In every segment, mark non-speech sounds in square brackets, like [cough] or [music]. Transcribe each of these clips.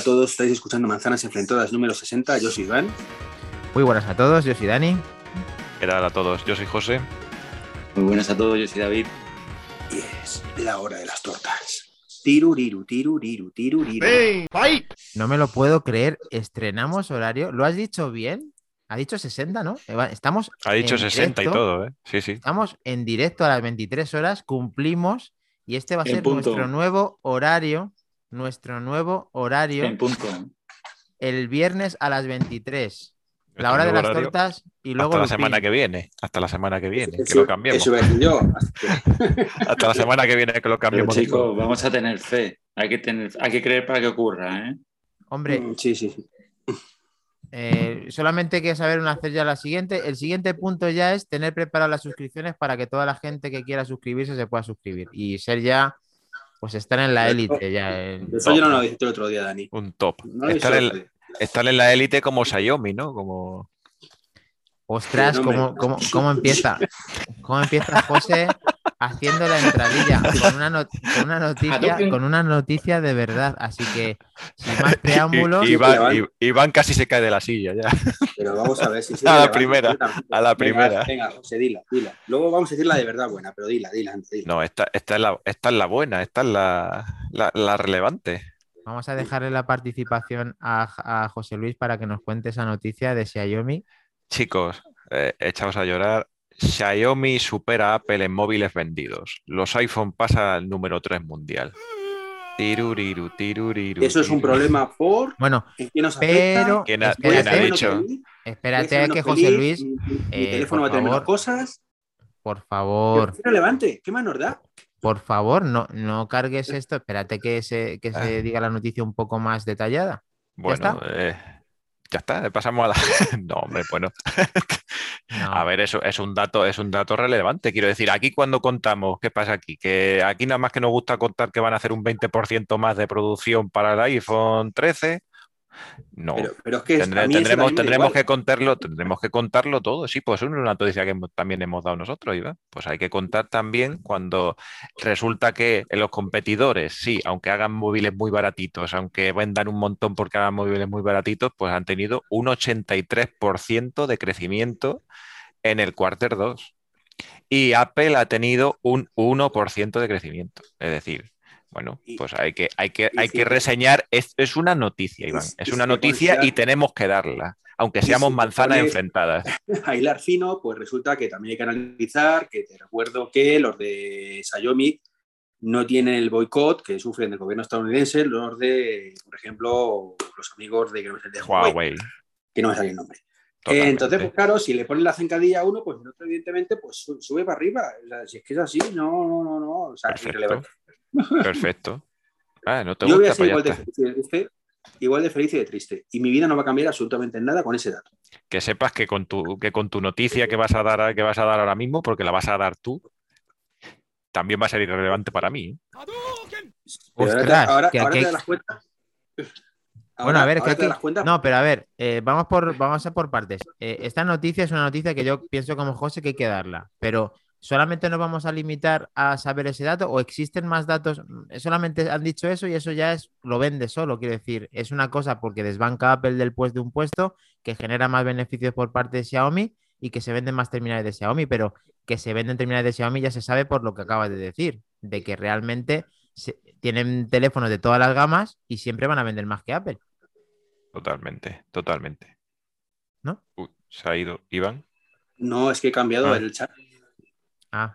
a todos, estáis escuchando Manzanas Enfrentadas número 60, yo soy Iván. Muy buenas a todos, yo soy Dani. ¿Qué tal a todos? Yo soy José. Muy buenas a todos, yo soy David. Y es la hora de las tortas. Tiruriru, tiruriru, tiruriru. No me lo puedo creer, estrenamos horario. ¿Lo has dicho bien? Ha dicho 60, ¿no? Estamos. Ha dicho en 60 y todo, ¿eh? Sí, sí. Estamos en directo a las 23 horas, cumplimos y este va a ser punto. nuestro nuevo horario. Nuestro nuevo horario. En punto. El viernes a las 23. La hora de las horario. tortas y luego. Hasta la semana que viene. Hasta la semana que viene. Que lo cambiemos. Eso yo. [laughs] Hasta la semana que viene que lo Pero cambiemos. chicos, vamos a tener fe. Hay que, tener, hay que creer para que ocurra, ¿eh? Hombre, Mm, Sí, sí, sí. Eh, solamente hay que saber una hacer ya la siguiente. El siguiente punto ya es tener preparadas las suscripciones para que toda la gente que quiera suscribirse se pueda suscribir y ser ya, pues estar en la élite ya. en- Eso yo no lo dijiste el otro día, Dani. Un top. No estar, en, estar en la élite como Xiaomi, ¿no? Como... Ostras, Sí, no, ¿cómo, cómo, cómo empieza? ¿Cómo empieza José haciendo la entradilla [laughs] con una, not- con una noticia, con una noticia de verdad? Así que, sin más [laughs] preámbulos, Iván, casi se cae de la silla ya. Pero vamos a ver si A sí, la relevante, primera, a la primera. Venga, José, dila, dila. Luego vamos a decir la de verdad buena, pero dila, dila. No, esta, esta, es, la, esta es la buena, esta es la, la, la relevante. vamos a dejarle la participación a, a José Luis para que nos cuente esa noticia de Xiaomi. Chicos, eh, echaos a llorar. Xiaomi supera a Apple en móviles vendidos. Los iPhone pasan al número 3 mundial. Tiruriru, tiruriru, Eso es un problema por Bueno, en qué nos. Pero, ¿Quién ha- quién ha dicho? espérate a que José Luis, Mi, mi eh, teléfono va a tener menos cosas. por favor, es relevante. ¿Qué más nos da? por favor, no, no cargues esto. Espérate que se, que Ah. se diga la noticia un poco más detallada. bueno, está? eh, ya está, pasamos a la. [laughs] No, hombre, bueno. No. A ver, eso es un dato, es un dato relevante. Quiero decir, aquí cuando contamos, ¿qué pasa aquí? Que aquí nada más que nos gusta contar que van a hacer un 20% más de producción para el iPhone 13. No. Pero, pero es que Tendré- tendremos tendremos que contarlo, tendremos que contarlo todo. Sí, pues es una noticia que también hemos dado nosotros, Iván. Pues hay que contar también cuando resulta que los competidores, sí, aunque hagan móviles muy baratitos, aunque vendan un montón porque hagan móviles muy baratitos, pues han tenido un 83% de crecimiento en el quarter 2. Y Apple ha tenido un 1% de crecimiento. Es decir, bueno, Y- pues hay que, hay que, hay si- que reseñar. Es, es una noticia, Iván. Es una noticia y tenemos que darla, aunque seamos si manzanas pones- enfrentadas. [laughs] a hilar fino, pues resulta que también hay que analizar que te recuerdo que los de Xiaomi no tienen el boicot que sufren del gobierno estadounidense, los de, por ejemplo, los amigos de, de Huawei, Huawei. que no me sale el nombre. totalmente. Entonces, pues claro, si le ponen la zancadilla a uno, pues el otro, evidentemente, pues su- sube para arriba. O sea, si es que es así, no, no, no, no. O sea, es irrelevante. Perfecto. Ah, no te Yo voy a ser igual pues ya de, feliz y de triste, igual de feliz y de triste. Y mi vida no va a cambiar absolutamente en nada con ese dato. Que sepas que con tu, que con tu noticia que vas a dar, que vas a dar ahora mismo, porque la vas a dar tú, también va a ser irrelevante para mí. ¿eh? Pero ahora te- Ostras, ahora, que ahora aquí- te das cuenta. Bueno, a ver, que aquí-. No, pero a ver, eh, vamos, por, vamos a por partes. Eh, esta noticia es una noticia que yo pienso como José que hay que darla, pero ¿solamente nos vamos a limitar a saber ese dato o existen más datos? Mm, Solamente han dicho eso y eso ya es lo vende solo, quiero decir, es una cosa porque desbanca Apple del puesto de un puesto que genera más beneficios por parte de Xiaomi y que se venden más terminales de Xiaomi, pero que se venden terminales de Xiaomi ya se sabe por lo que acabas de decir, de que realmente se- tienen teléfonos de todas las gamas y siempre van a vender más que Apple. Totalmente, totalmente. ¿No? Uy, se ha ido Iván. No, es que he cambiado Ah. el chat. Ah,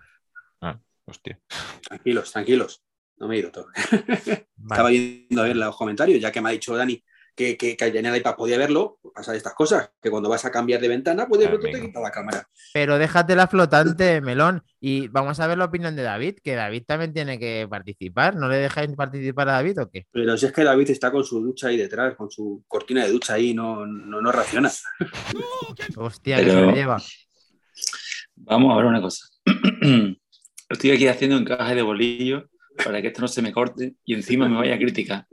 Hostia. Tranquilos, tranquilos. No me he ido todo. vale. Estaba yendo a ver los comentarios, ya que me ha dicho Dani que, que, que en el iPad podía verlo, pues pasa estas cosas, que cuando vas a cambiar de ventana, pues de pronto te quita la cámara. Pero déjate la flotante, Melón. Y vamos a ver la opinión de David, que David también tiene que participar. ¿No le dejáis participar a David o qué? Pero si es que David está con su ducha ahí detrás, con su cortina de ducha ahí, no, no, no reacciona. Hostia, que Pero- se lo lleva. Vamos a ver una cosa. [clears throat] Estoy aquí haciendo encaje de bolillo para que esto no se me corte y encima me vaya a criticar.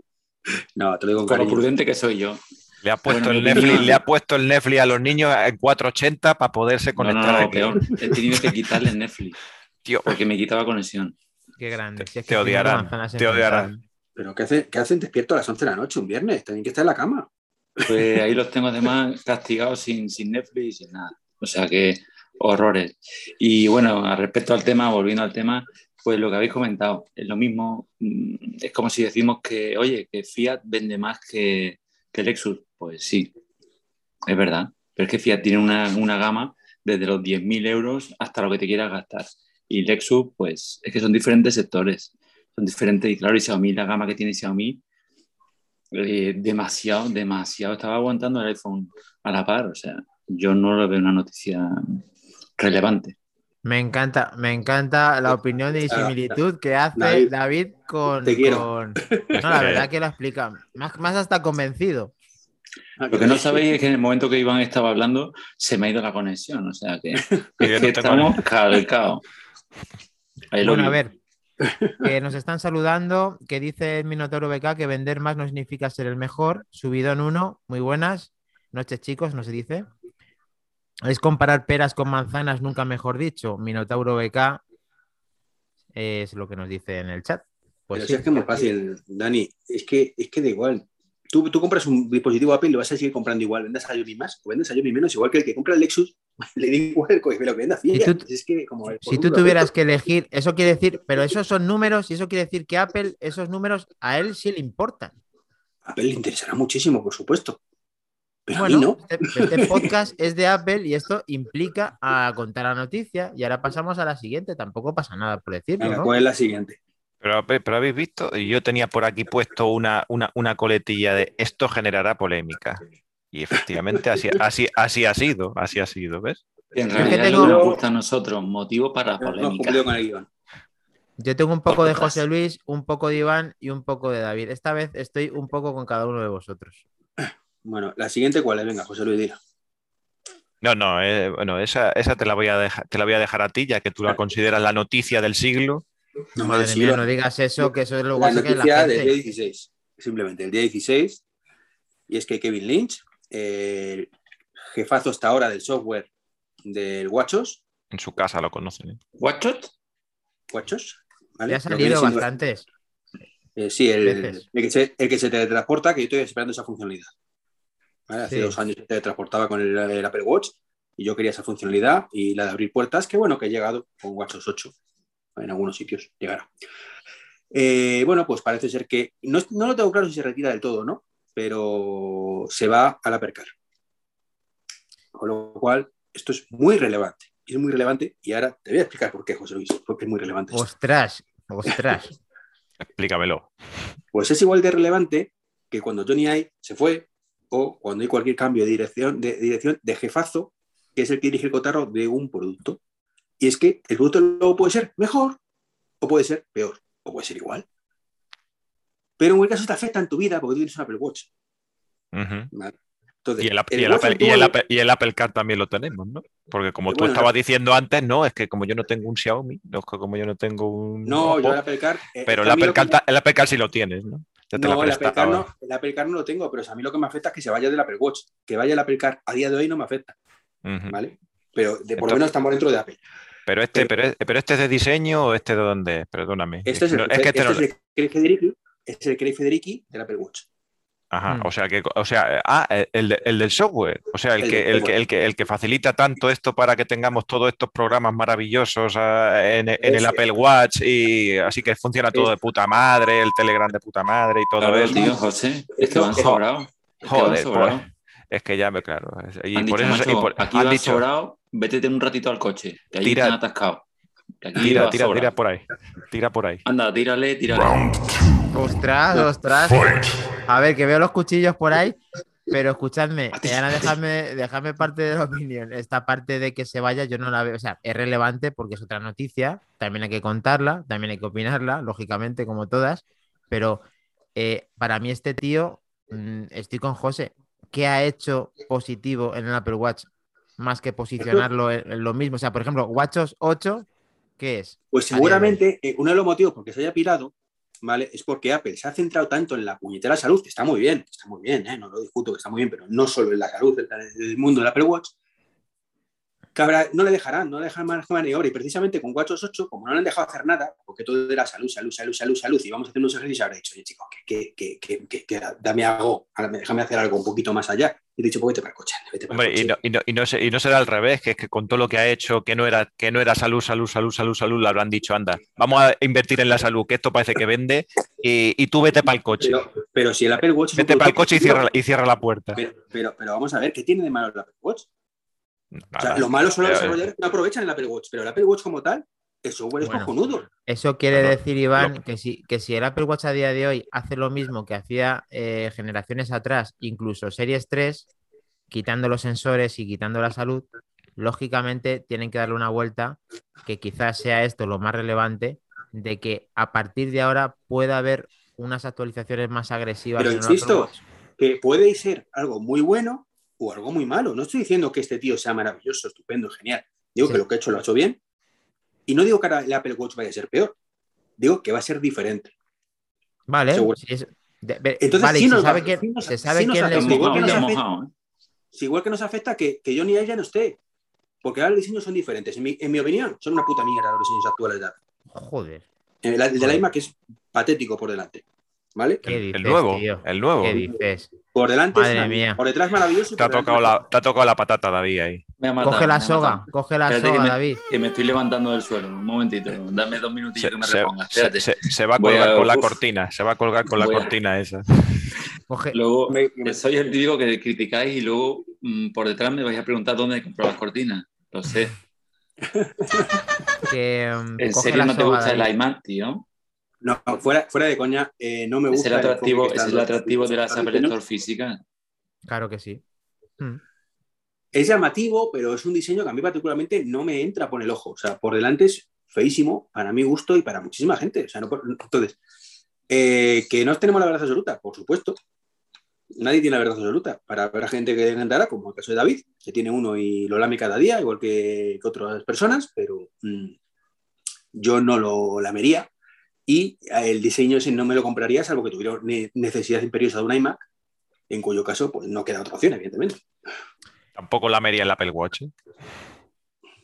No, te lo digo con lo prudente que soy yo. Le ha puesto Bueno, el Netflix, le ha puesto el Netflix a los niños en 480 para poderse No, conectar no, no, aquí. peor. He tenido que quitarle el Netflix Tío, porque me quitaba conexión. Qué grande. Si es te odiarán, te odiarán. ¿Pero qué, hace- qué hacen despierto a las 11 de la noche un viernes? Tienen que estar en la cama. Pues ahí [laughs] los tengo además castigados sin, sin Netflix y sin nada. O sea que horrores. Y bueno, respecto al tema, volviendo al tema, pues lo que habéis comentado, es lo mismo, mm, es como si decimos que, oye, que Fiat vende más que, que Lexus. Pues sí, es verdad. Pero es que Fiat tiene una, una gama desde los 10.000 euros hasta lo que te quieras gastar. Y Lexus, pues es que son diferentes sectores. Son diferentes. Y claro, y Xiaomi, la gama que tiene Xiaomi, eh, demasiado, demasiado. Estaba aguantando el iPhone a la par. O sea, yo no lo veo una noticia relevante. Me encanta, me encanta la opinión de similitud que hace David, David, con, te quiero. con- [laughs] No, la verdad que lo explica. Más, más hasta convencido. Lo que no sabéis es que en el momento que Iván estaba hablando se me ha ido la conexión. O sea que, [laughs] es no que estamos calcados. Bueno, a ver, que nos están saludando, que dice el Minotauro BK que vender más no significa ser el mejor. Subido en uno, muy buenas. Noches, chicos, no se dice. Es comparar peras con manzanas, nunca mejor dicho. Minotauro BK es lo que nos dice en el chat. Pues Pero sí. si es que es muy fácil, Dani. Es que, es que da igual. Tú, tú compras un dispositivo Apple y lo vas a seguir comprando igual. Vendas a Xiaomi más o vendas a Xiaomi menos. Igual que el que compra el Lexus, [laughs] le da igual el coche, lo que venda Si tú- Es que como el Si tú tuvieras que elegir, eso quiere decir, pero esos son números y eso quiere decir que Apple, esos números a él sí le importan. A Apple le interesará muchísimo, por supuesto. Pero a Bueno, mí no. este, este podcast es de Apple y esto implica a contar la noticia y ahora pasamos a la siguiente. Tampoco pasa nada por decirlo, Venga, ¿no? ¿cuál es la siguiente? Pero, pero habéis visto, Y yo tenía por aquí puesto una, una, una coletilla de esto generará polémica. Y efectivamente así, así, así ha sido, así ha sido, ¿ves? En que realidad tengo- lo que nos gusta a nosotros, motivo para hemos polémica. Yo tengo un poco de. José Luis, un poco de Iván y un poco de David. Esta vez estoy un poco con cada uno de vosotros. Bueno, la siguiente, ¿cuál es? Venga, José Luis, dila. No, no, eh, bueno, esa, esa te la voy a dejar, te la voy a dejar a ti, ya que tú la consideras la noticia del siglo. No, Madre sí, mía, lo- no digas eso, que eso es lo la que es la noticia del día gente. 16. Simplemente el día 16. Y es que Kevin Lynch, el jefazo hasta ahora del software del WatchOS, En su casa lo conocen. ¿eh? ¿What? WatchOS, ¿vale? Ya ha que salido siendo- bastantes. Eh, sí, el que se, el que se teletransporta, que yo estoy esperando esa funcionalidad. ¿Vale? Hace Sí. dos años se teletransportaba con el, el Apple Watch y yo quería esa funcionalidad y la de abrir puertas, que bueno, que ha llegado con WatchOS 8. En algunos sitios llegará. Eh, bueno, pues parece ser que no, no lo tengo claro si se retira del todo o no, pero se va al Apple Car. Con lo cual, esto es muy relevante. Es muy relevante y ahora te voy a explicar por qué, José Luis, porque es muy relevante. esto. Ostras, ostras. [laughs] Explícamelo. Pues es igual de relevante que cuando Johnny Ive se fue o cuando hay cualquier cambio de dirección, de dirección de jefazo, que es el que dirige el cotarro de un producto. Y es que el producto luego puede ser mejor o puede ser peor o puede ser igual. Pero en cualquier caso te afecta en tu vida porque tú tienes un Apple Watch. Ujú. ¿vale? Entonces, Y el, App- el y el Watch Apple, y el actual- Apple- y el Apple Car también lo tenemos, ¿no? Porque como tú Bueno, estabas diciendo antes, no, es que como yo no tengo un Xiaomi, no es que como yo no tengo un. No, yo Oppo, el Apple Car. eh, pero el Apple, Car, el Apple Car sí lo tienes, ¿no? Ya te la No, el Apple, Car no, el Apple Car no lo tengo, pero a mí lo que me afecta es que se vaya del Apple Watch. Que vaya el Apple Car a día de hoy no me afecta. ¿vale? Pero de, por lo menos estamos dentro de Apple. Pero este, Pero- pero, es- pero este es de diseño o este de dónde? Perdóname. Este es el, es que este este no- es el Craig Federici, es el Craig Federici del Apple Watch. Ajá, Mm. o sea que, o sea, ah, el, de- el del software, o sea, el El que, el que, el que, el que facilita tanto esto para que tengamos todos estos programas maravillosos ah, en, en el. Apple Watch y así que funciona todo de puta madre, el Telegram de puta madre y todo Claro, eso. tío, José, es que van van Joder, pues, es que ya me, claro. Y Han por dicho, eso macho, y por- aquí han dicho, sobrado, vete un ratito al coche, que ahí Tira- están atascados. Que aquí tira, tira, tira por ahí, tira por ahí. Anda, tírale, tírale. Ostras, ostras. A ver, que veo los cuchillos por ahí, pero escuchadme, ahora dejadme, dejadme parte de la opinión. Esta parte de que se vaya, yo no la veo. O sea, es relevante porque es otra noticia, también hay que contarla, también hay que opinarla, lógicamente, como todas. Pero eh, para mí, este tío, mm, estoy con José. ¿Qué ha hecho positivo en el Apple Watch? Más que posicionarlo en, en lo mismo. O sea, por ejemplo, WatchOS 8, ¿qué es? Pues seguramente eh, uno de los motivos por que se haya pirado, ¿vale? Es porque Apple se ha centrado tanto en la puñetera salud, que está muy bien, está muy bien, ¿eh? no lo discuto que está muy bien, pero no solo en la salud del, del mundo del Apple Watch, que habrá- no le dejarán, no le dejarán más maniobra. Y precisamente con WatchOS 8, como no le han dejado hacer nada, porque todo era salud, salud, salud, salud, salud, y vamos a hacer unos ejercicios, habrá dicho, oye, chicos, que, que, que, que, dame algo, déjame hacer algo un poquito más allá. Y he dicho, pues vete para el coche, vete para el y, coche. no, y, no, y, no, se- y no será al revés, que es que con todo lo que ha hecho, que no era, que no era salud, salud, salud, salud, salud, le habrán dicho, anda, vamos a invertir en la salud, que esto parece que vende, y, tú vete para el coche. Pero, pero si el Apple Watch... Vete para el coche y cierra, y cierra la puerta. Pero, pero, pero vamos a ver, ¿qué tiene de malo el Apple Watch? O sea, Nada. lo malo son los desarrolladores que no aprovechan el Apple Watch, pero el Apple Watch como tal, el software Bueno. es cojonudo. Eso quiere decir, Iván, que si, que si el Apple Watch a día de hoy hace lo mismo que hacía eh, generaciones atrás, incluso Series 3, quitando los sensores y quitando la salud, lógicamente tienen que darle una vuelta, que quizás sea esto lo más relevante, de que a partir de ahora pueda haber unas actualizaciones más agresivas. Pero insisto, que puede ser algo muy bueno o algo muy malo. No estoy diciendo que este tío sea maravilloso, estupendo, genial. Digo Sí. que lo que ha hecho lo ha hecho bien. Y no digo que ahora el Apple Watch vaya a ser peor. Digo que va a ser diferente. Vale, es- de- de- Entonces, vale, sí se nos sabe quién, sí se sabe sí quién les muy igual que mojado, nos ya afecta- ¿eh? Si igual que nos afecta que, que Johnny y ella no esté. Porque ahora los diseños son diferentes. En mi, en mi opinión, son una puta mierda los diseños actuales de Apple. Joder, El, el del iMac es patético por delante. ¿Vale? ¿qué El, dices, el nuevo, tío? el nuevo. ¿Qué dices? Por delante Madre mía. Por detrás maravilloso. Te ha, tocado la, te ha tocado la patata, David, ahí. Me ha matado, Coge la soga, coge la Espérate que soga, me- David. Que me estoy levantando del suelo. Un momentito. Dame dos minutillos Se, que me se- reponga. Espérate. se- se va a colgar a- con la cortina, se va a colgar con la a- cortina esa. Coge, Luego, Me- me- soy el típico que criticáis y luego mm, por detrás me vais a preguntar dónde he comprado las cortinas. Lo sé. [laughs] que, mm, ¿En coge serio la no te gusta el iMac, tío? No, fuera, fuera de coña, eh, no me Es gusta. el atractivo, es el atractivo de diseños. Store físicas. Claro que sí. Mm. Es llamativo, pero es un diseño que a mí particularmente no me entra por el ojo. O sea, por delante es feísimo para mi gusto y para muchísima gente. O sea, no por- Entonces, eh, que no tenemos la verdad absoluta, por supuesto. Nadie tiene la verdad absoluta. Para haber gente que encantará, como el caso de David, que tiene uno y lo lame cada día, igual que, que otras personas, pero mm, yo no lo lamería. Y el diseño ese no me lo compraría, salvo que tuviera ne- necesidad imperiosa de un iMac, en cuyo caso pues, no queda otra opción, evidentemente. Tampoco lamería el Apple Watch. ¿eh?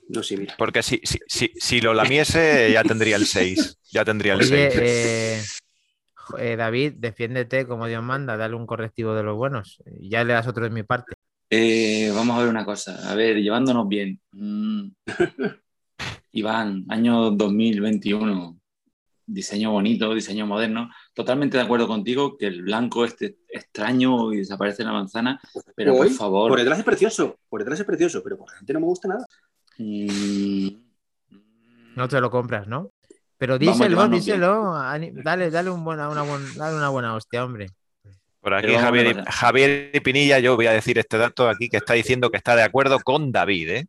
No sé, mira. Porque si, si, si, si lo lamiese, ya tendría el 6. Ya tendría el 6. Oye, eh, jo- eh, David, defiéndete como Dios manda, dale un correctivo de los buenos. Ya le das otro de mi parte. Eh, vamos a ver una cosa. A ver, llevándonos bien. Mm. [laughs] Iván, año 2021. Diseño bonito, diseño moderno. Totalmente de acuerdo contigo que el blanco este extraño y desaparece la manzana. Pero por favor. Por detrás es precioso, por detrás es precioso, pero por delante no me gusta nada. mm, No te lo compras, ¿no? Pero díselo, díselo. Dale, dale, un buena, una, buen- dale una buena hostia, hombre. Por aquí Javier, ver. y- Javier y Pinilla, yo voy a decir este dato aquí que está diciendo que está de acuerdo con David, ¿eh?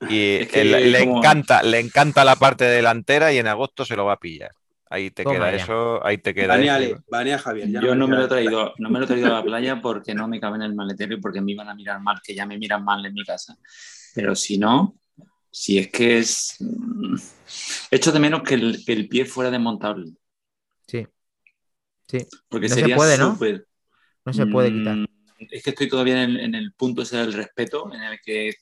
Y [laughs] Es que él- le, como- encanta, le encanta la parte delantera y en agosto se lo va a pillar. Ahí te Toma queda ya. eso, ahí te queda Baneale, eso. banea Javier. ya Yo no me lo he traído, no me lo he traído a la [laughs] playa porque no me cabe en el maletero y porque me iban a mirar mal, que ya me miran mal en mi casa. Pero si no, si es que es. mm, Echo de menos que el, que el pie fuera desmontable. Sí. Sí. Porque No se sería puede, ¿no? No se puede Mm, quitar. Es que estoy todavía en el, en el punto ese del respeto, en el que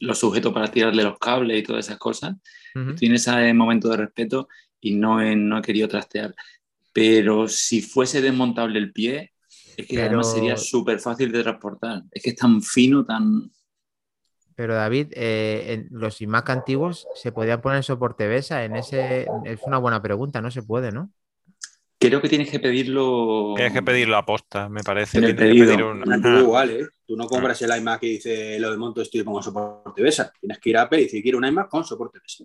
lo sujeto para tirarle los cables y todas esas cosas. Tiene ese momento de respeto y no he, no he querido trastear. Pero si fuese desmontable el pie, es que Pero- además sería súper fácil de transportar. Es que es tan fino, tan... Pero David, eh, en los iMac antiguos se podían poner soporte BESA en ese. Es una buena pregunta, no se puede, ¿no? Creo que tienes que pedirlo... Tienes que pedirlo a posta, me parece. Tienes que pedido. pedir un- ¿eh? Tú no compras el iMac y dice lo desmonto esto y pongo soporte BESA. Tienes que ir a Apple y decir quiero un iMac con soporte BESA.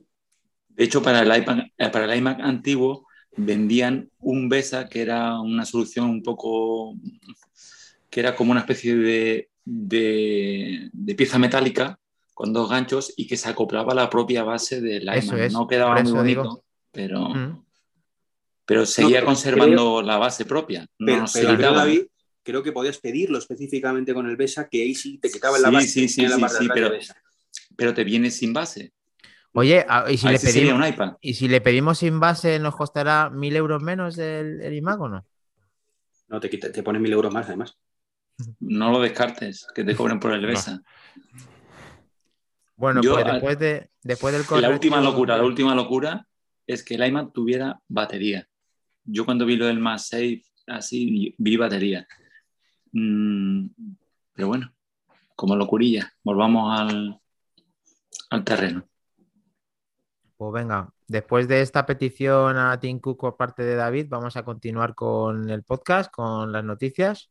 De hecho, para el, iPad, eh, para el iMac antiguo vendían un BESA que era una solución un poco... que era como una especie de, de, de pieza metálica con dos ganchos y que se acoplaba a la propia base del Eso iMac. es, no quedaba muy eso bonito, digo. pero, Mm. Pero seguía conservando la base propia. No Pero, nos pero se creo. David, creo que podías pedirlo específicamente con el BESA, que ahí sí te quitaba la base. sí, sí, en la sí, sí, pero- te viene sin base. Oye, a- ¿y si, le pedimos, un iPad. ¿y si le pedimos sin base nos costará mil euros menos el, el iMac o no? No, te, te pones mil euros más, además. No lo descartes, que te cobren por el No. BESA. Bueno, Yo, pues a- después, de, después del la última locura, la última locura, es que el iMac tuviera batería. Yo cuando vi lo del MagSafe, así vi batería. Mm, pero bueno, como locurilla, volvamos al, al terreno. Pues venga, después de esta petición a Tim por parte de David, vamos a continuar con el podcast, con las noticias.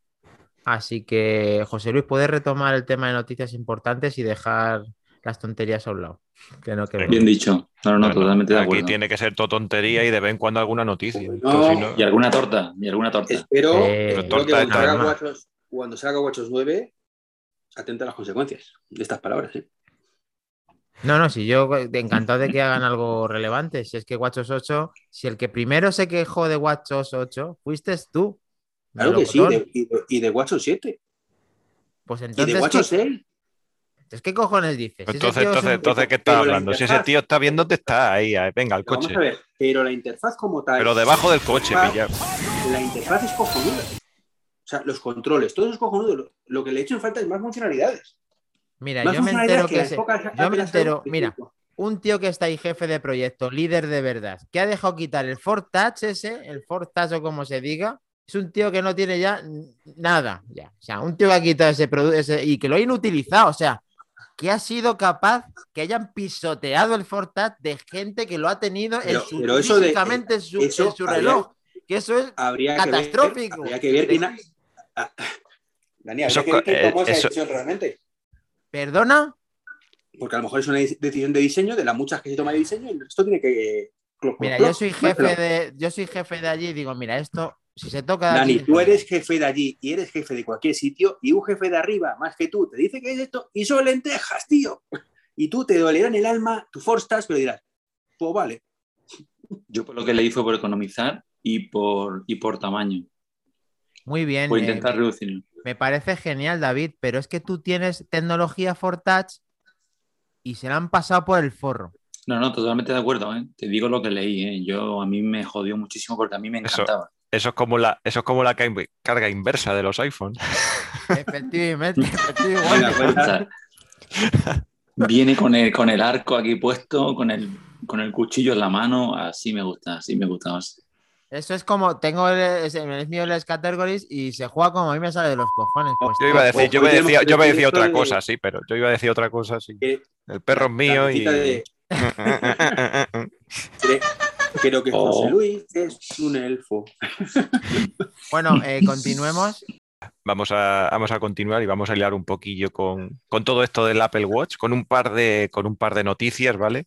Así que, José Luis, puedes retomar el tema de noticias importantes y dejar las tonterías a un lado. Que no, que no. Bien dicho. No, no, Bueno, totalmente de Aquí acuerdo. tiene que ser todo tontería y de vez en cuando alguna noticia. No, Entonces, si no- Y alguna torta, y alguna torta. Espero, Eh, espero que torta cuando salga, más. Watchos, cuando salga Watchos 9, atenta a las consecuencias de estas palabras. ¿eh? No, no, si yo encantado de que hagan algo relevante. Si es que WatchOS 8, si el que primero se quejó de WatchOS 8 fuiste tú. Claro que sí, de- y, de, y de WatchOS 7, Pues y de entonces, WatchOS ¿qué, 6. Entonces, ¿qué cojones dices? Entonces, entonces, un- entonces, ¿qué estás la hablando? Si ese tío está viéndote, está ahí, ahí, venga, al Pero Vamos coche. a ver, pero la interfaz como tal, Pero debajo del coche, pillado. la interfaz es cojonuda. O sea, los controles, todo es cojonudo. Lo, que le he hecho en falta es más funcionalidades. Mira, Más yo me entero que yo me entero, mira, un tío que está ahí jefe de proyecto, líder de verdad, que ha dejado quitar el Ford Touch ese, el Ford Touch o como se diga, es un tío que no tiene ya nada. Ya. O sea, un tío que ha quitado ese producto y que lo ha inutilizado. O sea, que ha sido capaz que hayan pisoteado el Touch de gente que lo ha tenido en Pero- su, pero eso de- físicamente en su, eso en su habría- reloj. Que eso es Habría catastrófico. que ver, habría que ver quién Ah, Dani, habría Eso que ver eh, esa eso- realmente. ¿Perdona? Porque a lo mejor es una decisión de diseño, de las muchas que se toma de diseño, y esto tiene que. cloc, Mira, yo soy jefe de, yo soy jefe de allí y digo, mira, esto, si se toca Dani, aquí, tú eres jefe de allí y eres jefe de cualquier sitio, y un jefe de arriba, más que tú, te dice que es esto, y son lentejas, tío. Y tú te dolerá en el alma, tu forstas, pero dirás, pues vale. Yo por lo que leí fue por economizar y por, y por tamaño, Muy bien. por eh, intentar reducirlo. me parece genial, David, pero es que tú tienes tecnología for touch y se la han pasado por el forro. No, no, totalmente de acuerdo, ¿eh? Te digo lo que leí, ¿eh? Yo, a mí me jodió muchísimo porque a mí me Eso. encantaba. Eso es como la, eso es como la ca- carga inversa de los iPhones. [laughs] Efectivamente, efectivamente. sea, viene con el, con el arco aquí puesto, con el, con el cuchillo en la mano, así me gusta, así me gusta más. Eso es como, tengo el, es, es mío las categories y se juega como a mí me sale de los cojones. Pues, Yo iba a decir, yo me decía, yo me decía otra de- cosa, sí, pero yo iba a decir otra cosa, sí. El perro es mío la y. de- [laughs] [laughs] Creo que José Oh. Luis es un elfo. [laughs] Bueno, eh, continuemos. Vamos a, vamos a continuar y vamos a liar un poquillo con, con todo esto del Apple Watch, con un par de, con un par de noticias, ¿vale?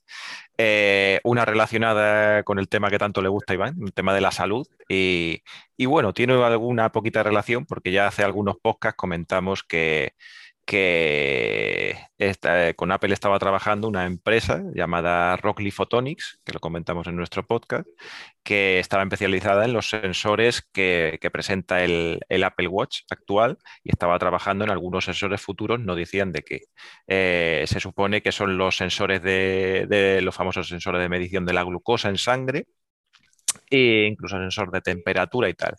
Eh, una relacionada con el tema que tanto le gusta a Iván, el tema de la salud. Y, y bueno, tiene alguna poquita relación porque ya hace algunos podcasts comentamos que, que esta- con Apple estaba trabajando una empresa llamada Rockley Photonics, que lo comentamos en nuestro podcast, que estaba especializada en los sensores que, presenta el, Apple Watch actual y estaba trabajando en algunos sensores futuros, no decían de qué. Eh, se supone que son los sensores de, de los famosos sensores de medición de la glucosa en sangre e incluso sensor de temperatura y tal.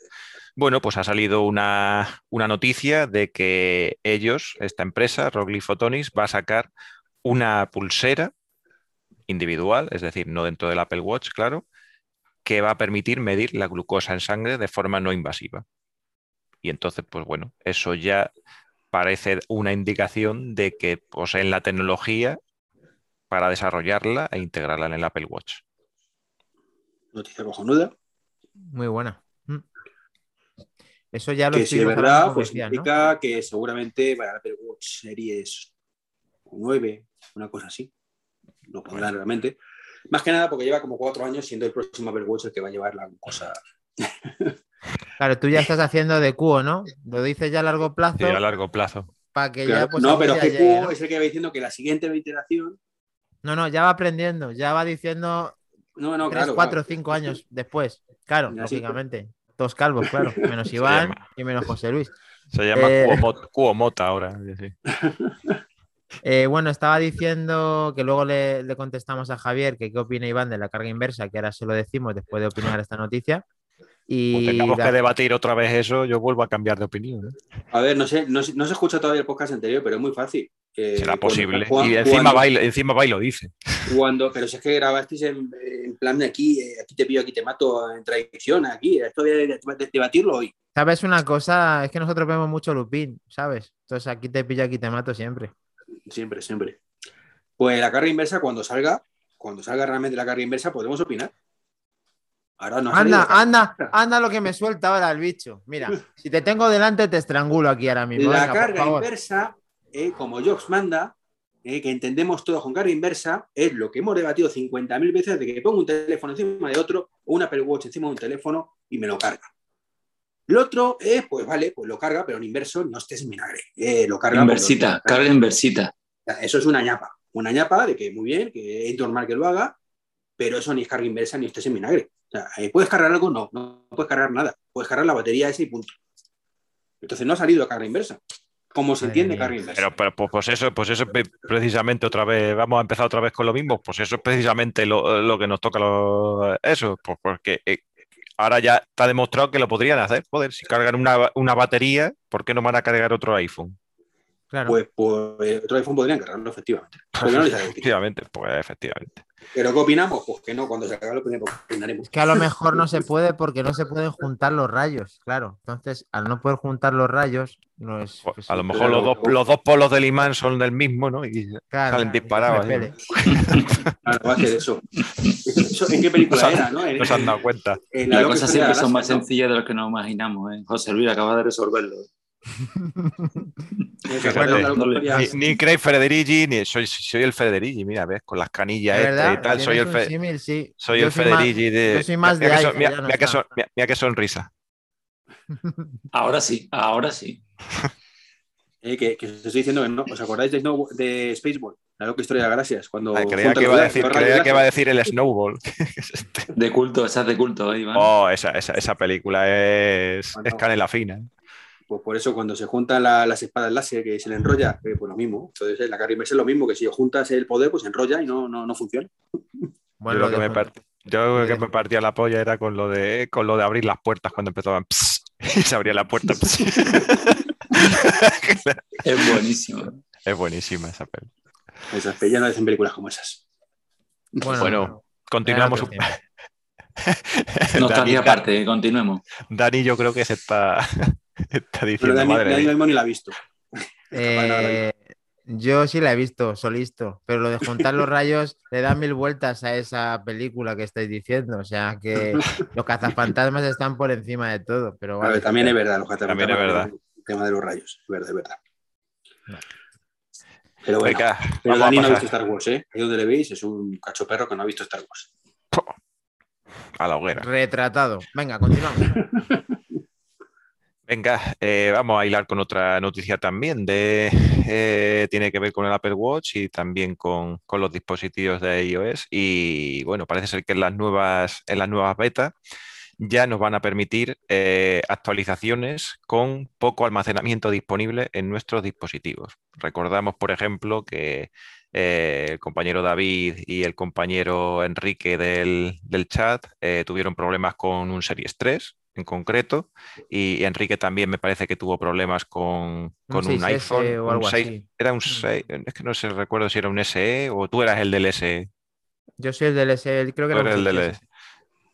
Bueno, pues ha salido una, una noticia de que ellos, esta empresa, Rockley Photonics, va a sacar una pulsera individual, es decir, no dentro del Apple Watch, claro, que va a permitir medir la glucosa en sangre de forma no invasiva. Y entonces, pues bueno, eso ya parece una indicación de que poseen la tecnología para desarrollarla e integrarla en el Apple Watch. Noticia cojonuda. Muy buena. Eso ya lo Que si es verdad, pues decías, ¿no? significa que seguramente para el Apple Watch Series 9, una cosa así. Lo pondrán realmente. Más que nada porque lleva como cuatro años siendo el próximo Apple Watch el que va a llevar la cosa. [laughs] Claro, tú ya estás haciendo de cuo, ¿no? Lo dices ya a largo plazo Sí, a largo plazo. para que Claro, ya pues no, pero GQ llegue, ¿no? es el que va diciendo que la siguiente iteración. No, no, ya va aprendiendo, ya va diciendo No, no, tres, claro. cuatro, claro. cinco años después. Claro, así, lógicamente. Todos calvos, claro. Menos [laughs] Iván y menos José Luis. Se llama Eh, Cuomot- Cuomota ahora. sí. [laughs] Eh, bueno, estaba diciendo que luego le, le contestamos a Javier que qué opina Iván de la carga inversa, que ahora se lo decimos después de opinar esta noticia. Y O tengamos que debatir otra vez eso, yo vuelvo a cambiar de opinión. ¿eh? A ver, no sé, no, se- no se escucha todavía el podcast anterior, pero es muy fácil. Eh, Será posible. cuando- y encima y, encima va y lo dice. Cuando, pero si es que grabasteis en, en plan de aquí, eh, aquí te pillo, aquí te mato, en tradición, aquí, esto voy a de- de- debatirlo hoy. ¿Sabes una cosa? Es que nosotros vemos mucho Lupin, ¿sabes? Entonces aquí te pillo, aquí te mato siempre. Siempre, siempre. Pues la carga inversa, cuando salga, cuando salga realmente la carga inversa, podemos opinar. Ahora no anda, salido. anda, [laughs] anda lo que me suelta ahora el bicho. Mira, [laughs] si te tengo delante te estrangulo aquí ahora mismo. La Venga, carga inversa, eh, como Jobs manda, eh, que entendemos todos con carga inversa, es lo que hemos debatido 50.000 veces de que pongo un teléfono encima de otro o un Apple Watch encima de un teléfono y me lo carga. Lo otro es, pues vale, pues lo carga, pero en inverso no estés en vinagre. Eh, lo carga. Inversita, pues, lo- carga inversita. Eso es una ñapa. Una ñapa de que muy bien, que es normal que lo haga, pero eso ni es carga inversa ni estés en vinagre. O sea, ¿puedes cargar algo? No, no puedes cargar nada. Puedes cargar la batería esa y punto. Entonces no ha salido carga inversa. ¿Cómo se entiende carga inversa? Pero, pero pues, pues eso, pues eso es precisamente otra vez, vamos a empezar otra vez con lo mismo, pues eso es precisamente lo, lo que nos toca lo- eso, pues porque eh, ahora ya está demostrado que lo podrían hacer. Joder, si cargan una, una batería, ¿por qué no van a cargar otro iPhone? Claro. Pues, pues otro iPhone podrían cargarlo, efectivamente. [laughs] No. Efectivamente, pues efectivamente. ¿Pero qué opinamos? Pues que no, cuando se acabe lo que opinaremos. Es que a lo mejor no se puede porque no se pueden juntar los rayos, claro. Entonces, al no poder juntar los rayos, no es. Pues, a lo mejor los dos, los dos polos del imán son del mismo, ¿no? Y claro, salen disparados. ¿eh? [laughs] Claro, va a ser eso. Eso, ¿En qué película No se- era? ¿no? En- no se han dado cuenta. en Las loca cosas siempre la son más sencillas de lo que nos imaginamos. ¿eh? José Luis acaba de resolverlo. Historia- Ni, Craig Federici, ni soy, soy el Federici, mira, ves, con las canillas ¿De estas verdad? y tal, soy ¿Tienes el, Fe- símil? Sí. soy Yo el soy más- Federici de... yo soy más mira, de que son- mira, ya no mira que son- mira- que sonrisa. Ahora sí, ahora sí. [laughs] Eh, que, que os estoy diciendo que no. ¿Os acordáis de, Snow- de Spaceball? La loca historia de galaxias. Cuando Ay, creía que iba a decir, creía que iba a decir el Snowball. [laughs] De culto, esa es de culto, ¿eh, Iván. Oh, esa, esa, esa película es, Bueno. es canela fina. Pues por eso cuando se juntan la- las espadas láser que se le enrolla, eh, pues lo mismo. Entonces la carga inversa es lo mismo, que si juntas el poder, pues se enrolla y no, no, no funciona. Bueno, yo lo que me, juntar- part- yo lo que de- me partía la polla era con lo de con lo de abrir las puertas cuando empezaban [laughs] y se abría la puerta. [laughs] Es buenísimo. es buenísima esa peli. Esas pe- ya no hacen películas como esas. Bueno, Bueno, Continuamos. [laughs] Dani, Nostalgia aparte, continuemos. Dani, yo creo que se está, [laughs] está Pero diciendo, Dani, madre Dani ni la ha visto. [laughs] Eh, yo sí la he visto, solisto, pero lo de juntar los rayos [laughs] le da mil vueltas a esa película que estáis diciendo. O sea que los cazafantasmas están por encima de todo. Pero A ver, también es verdad, los También es verdad. El tema de los rayos, es verdad, es verdad. No. Pero bueno, Venga, pero Dani no ha visto Star Wars, ¿eh? Ahí donde le veis es un cacho perro que no ha visto Star Wars. a la hoguera. Retratado. Venga, continuamos. Venga, eh, vamos a hilar con otra noticia también. De, eh, tiene que ver con el Apple Watch y también con, los dispositivos de iOS. Y bueno, parece ser que en las nuevas, en las nuevas betas ya nos van a permitir eh, actualizaciones con poco almacenamiento disponible en nuestros dispositivos. Recordamos, por ejemplo, que el compañero David y el compañero Enrique del, del chat tuvieron problemas con un Series 3 en concreto y Enrique también me parece que tuvo problemas con, con un, 6S iPhone. o un algo 6 así. Mm. Era un 6, es que no sé, recuerdo si era un SE o tú eras el del SE. Yo soy el del S, creo que Tú era el del 6S. SE.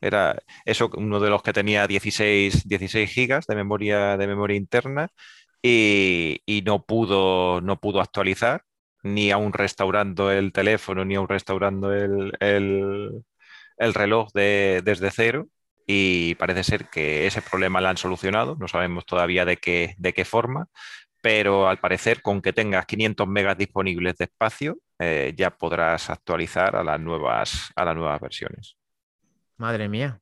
Era eso, uno de los que tenía 16, 16 gigas de memoria, de memoria interna y, y no, pudo, no pudo actualizar ni aún restaurando el teléfono, ni aún restaurando el, el- el reloj de- desde cero. Y parece ser que ese problema lo han solucionado. No sabemos todavía de qué, de qué forma, pero al parecer con que tengas 500 megas disponibles de espacio, eh, ya podrás actualizar a las nuevas, a las nuevas versiones. Madre mía.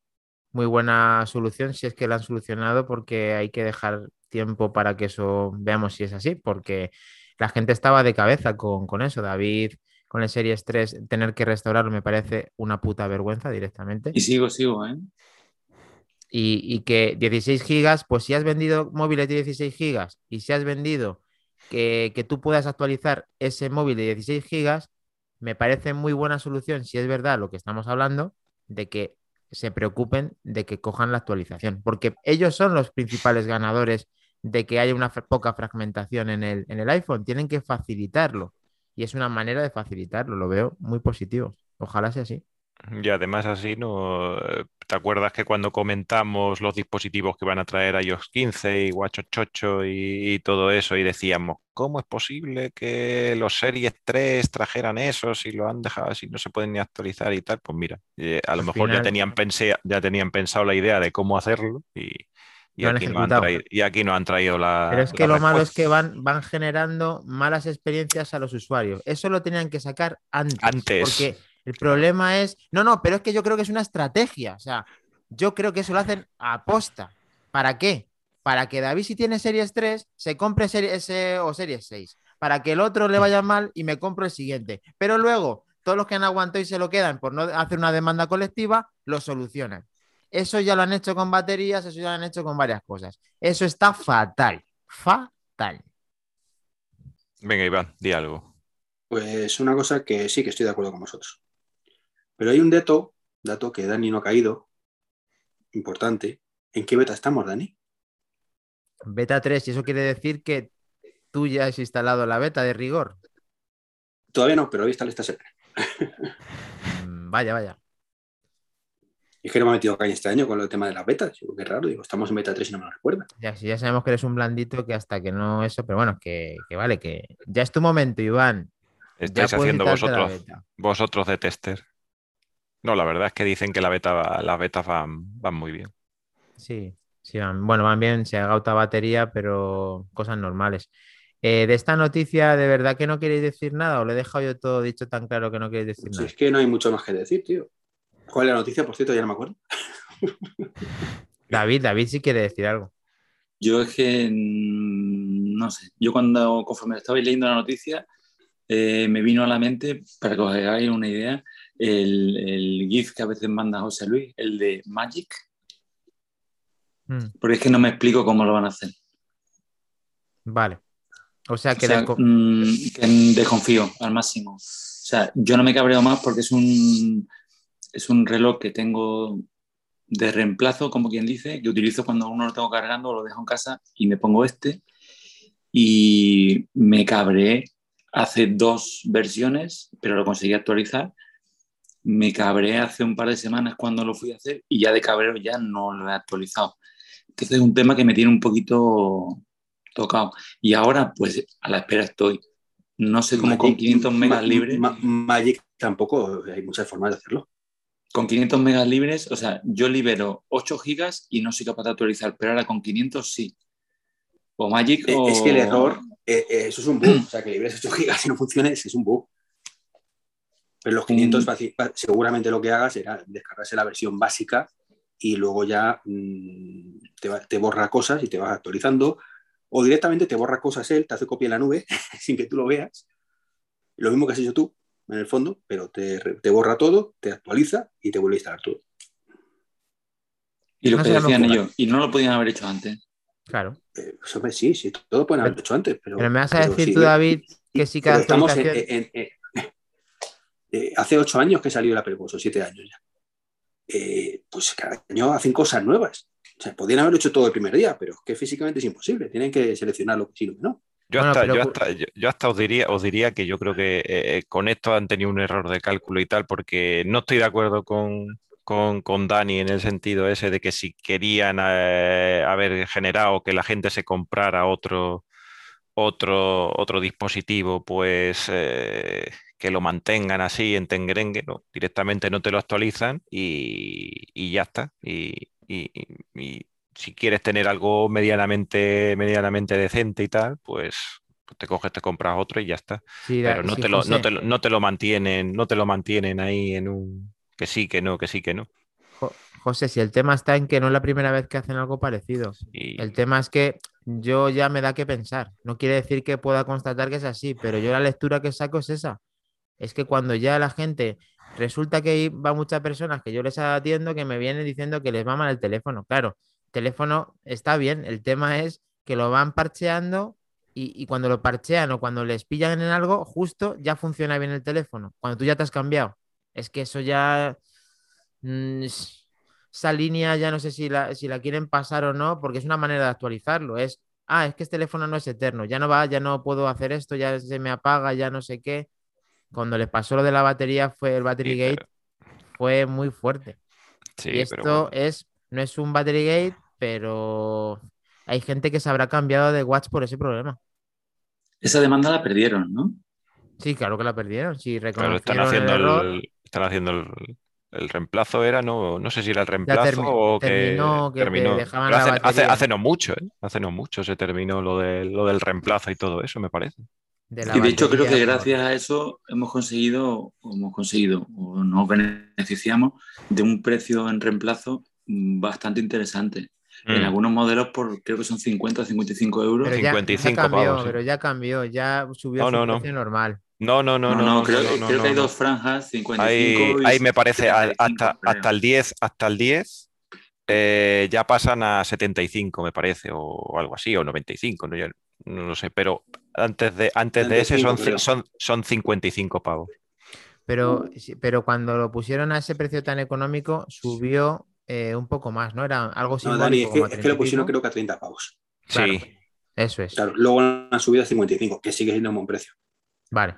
Muy buena solución si es que la han solucionado porque hay que dejar tiempo para que eso veamos si es así, porque la gente estaba de cabeza con, con eso. David, con el Series 3, tener que restaurarlo me parece una puta vergüenza directamente. Y sigo, sigo, ¿eh? Y, y que 16 gigas, pues si has vendido móviles de 16 gigas y si has vendido que, que tú puedas actualizar ese móvil de 16 gigas, me parece muy buena solución si es verdad lo que estamos hablando, de que se preocupen de que cojan la actualización, porque ellos son los principales ganadores de que haya una poca fragmentación en el, en el iPhone. Tienen que facilitarlo y es una manera de facilitarlo. Lo veo muy positivo. Ojalá sea así. Y además así, ¿no? ¿Te acuerdas que cuando comentamos los dispositivos que van a traer iOS 15 y WatchOS 8 y, y, todo eso y decíamos, ¿cómo es posible que los Series 3 trajeran eso si lo han dejado, si no se pueden ni actualizar y tal? Pues mira, eh, a lo mejor ya tenían, pensé, ya tenían pensado la idea de cómo hacerlo y, aquí, nos han traído, y aquí nos han traído la... Pero es que lo malo es que van, van generando malas experiencias a los usuarios. Eso lo tenían que sacar antes. Antes. Porque el problema es. No, no, pero es que yo creo que es una estrategia. O sea, yo creo que eso lo hacen a posta. ¿Para qué? Para que David, si tiene Series 3, se compre Series S o Series 6. Para que el otro le vaya mal y me compro el siguiente. Pero luego, todos los que han aguantado y se lo quedan por no hacer una demanda colectiva, lo solucionan. Eso ya lo han hecho con baterías, eso ya lo han hecho con varias cosas. Eso está fatal. Fatal. Venga, Iván, di algo. Pues una cosa que sí que estoy de acuerdo con vosotros. Pero hay un dato, dato que Dani no ha caído, importante. ¿En qué beta estamos, Dani? Beta 3, y eso quiere decir que tú ya has instalado la beta de rigor. Todavía no, pero hoy está esta semana. Mm, Vaya, vaya. Es que no me ha metido caña este año con el tema de las betas. Digo, qué raro, digo, estamos en beta 3 y no me lo recuerda. Ya, si ya sabemos que eres un blandito que hasta que no eso, pero bueno, que, que vale, que ya es tu momento, Iván. Estáis haciendo vosotros, vosotros de tester. No, la verdad es que dicen que la beta va- las betas van, van muy bien. Sí, sí, van, bueno, van bien, se agota batería, pero cosas normales. Eh, de esta noticia, ¿de verdad que no queréis decir nada? ¿O lo he dejado yo todo dicho tan claro que no queréis decir Si nada? es que no hay mucho más que decir, tío. ¿Cuál es la noticia? Por cierto, ya no me acuerdo. [laughs] David, David sí quiere decir algo. Yo es que mm, no sé. Yo cuando conforme estabais leyendo la noticia, eh, me vino a la mente, para que os hagáis una idea, el, el GIF que a veces manda José Luis, el de Magic, Mm, porque es que no me explico cómo lo van a hacer. vale. O sea O mm, que desconfío al máximo. O sea, yo no me cabreo más porque es un, es un reloj que tengo de reemplazo, como quien dice, que utilizo cuando uno lo tengo cargando, lo dejo en casa y me pongo este. Y me cabreé hace dos versiones, pero lo conseguí actualizar. Me cabreé hace un par de semanas cuando lo fui a hacer y ya de cabreo ya no lo he actualizado. Entonces es un tema que me tiene un poquito tocado. Y ahora, pues, a la espera estoy. No sé cómo con Magic- 500 megas libres, Ma- Magic tampoco, hay muchas formas de hacerlo. con 500 megas libres, o sea, yo libero 8 gigas y no soy capaz de actualizar, pero ahora con 500 sí. O Magic Eh, o... Es que el error, eh, eh, eso es un bug. O sea, que libres 8 gigas y no funcione, es un bug. Pero los 500 Mm. seguramente lo que hagas será descargarse la versión básica y luego ya mm, te, va- te borra cosas y te vas actualizando. O directamente te borra cosas él, te hace copia en la nube [laughs] sin que tú lo veas. Lo mismo que has hecho tú, en el fondo, pero te, borra todo, te actualiza y te vuelve a instalar todo. Y lo No que decían ellos, y no lo podían haber hecho antes. claro. Eh, pues, hombre, sí, sí, todo pueden haber hecho antes. Pero, Pero me vas a decir sí, tú, David, que sí cada pero estamos en- actualización- en- en- eh, hace ocho años que salió el Apple Watch, o siete años ya. Eh, pues cada año hacen cosas nuevas. O sea, podrían haberlo hecho todo el primer día, pero es que físicamente es imposible. Tienen que seleccionar lo que sí lo que no. Yo, Bueno, hasta, pero yo, cu- hasta, yo, yo hasta os diría, os diría que yo creo que eh, eh, con esto han tenido un error de cálculo y tal, porque no estoy de acuerdo con, con, con Dani en el sentido ese de que si querían eh, haber generado que la gente se comprara otro, otro, otro dispositivo, pues eh, que lo mantengan así en Tengrengue, no, directamente no te lo actualizan y, y ya está. Y, y- si quieres tener algo medianamente, medianamente decente y tal, pues, pues te coges, te compras otro y ya está. Sí, Pero no, sí, te lo, no, te lo, no te lo mantienen, no te lo mantienen ahí en un que sí, que no, que sí, que no. Jo- José, si el tema está en que no es la primera vez que hacen algo parecido. El tema es que yo ya me da que pensar. No quiere decir que pueda constatar que es así, pero yo la lectura que saco es esa. Es que cuando ya la gente resulta que va muchas personas que yo les atiendo que me vienen diciendo que les va mal el teléfono. Claro, teléfono está bien. El tema es que lo van parcheando y, y cuando lo parchean o cuando les pillan en algo, justo ya funciona bien el teléfono. Cuando tú ya te has cambiado. Es que eso ya. mm, es- esa línea ya no sé si la, si la quieren pasar o no, porque es una manera de actualizarlo. Es, ah, es que este teléfono no es eterno, ya no va, ya no puedo hacer esto, ya se me apaga, ya no sé qué. Cuando le pasó lo de la batería, fue el Battery Sí, Gate, fue muy fuerte. Sí, y pero esto bueno. es, no es un Battery Gate, pero hay gente que se habrá cambiado de watch por ese problema. Esa demanda la perdieron, ¿no? Sí, claro que la perdieron. Sí, Claro, están reconocieron haciendo el error. el, están haciendo el, el reemplazo, era, no, no sé si era el reemplazo termi- o que terminó, que te terminó. hace no mucho, ¿eh? Hace no mucho se terminó lo, de, lo del reemplazo y todo eso, me parece. De la Y de hecho creo que gracias a eso hemos conseguido, o hemos conseguido, o nos beneficiamos de un precio en reemplazo bastante interesante. En Mm. algunos modelos por creo que son 50 o 55 euros. Pero ya, ya 55 cambió, pavos, pero ya cambió, ya subió No, su no, no. precio normal. No, no, no, No, no, no, no, creo, no, no, creo que hay dos franjas, 55 Ahí, y ahí me parece a- 75, hasta, creo. hasta el 10, hasta el 10 eh, ya pasan a 75, me parece, o algo así, o 95, no, Ya no lo sé, pero antes de, antes de ese 75 son, son, son 55 pavos. Pero, pero cuando lo pusieron a ese precio tan económico, subió eh, un poco más, ¿no? Era algo No, simbólico. Dani, es que, es que 30 lo pusieron creo que a 30 pavos. Claro. Sí, Eso es. Claro, luego han subido a 55, que sigue siendo un buen precio. Vale.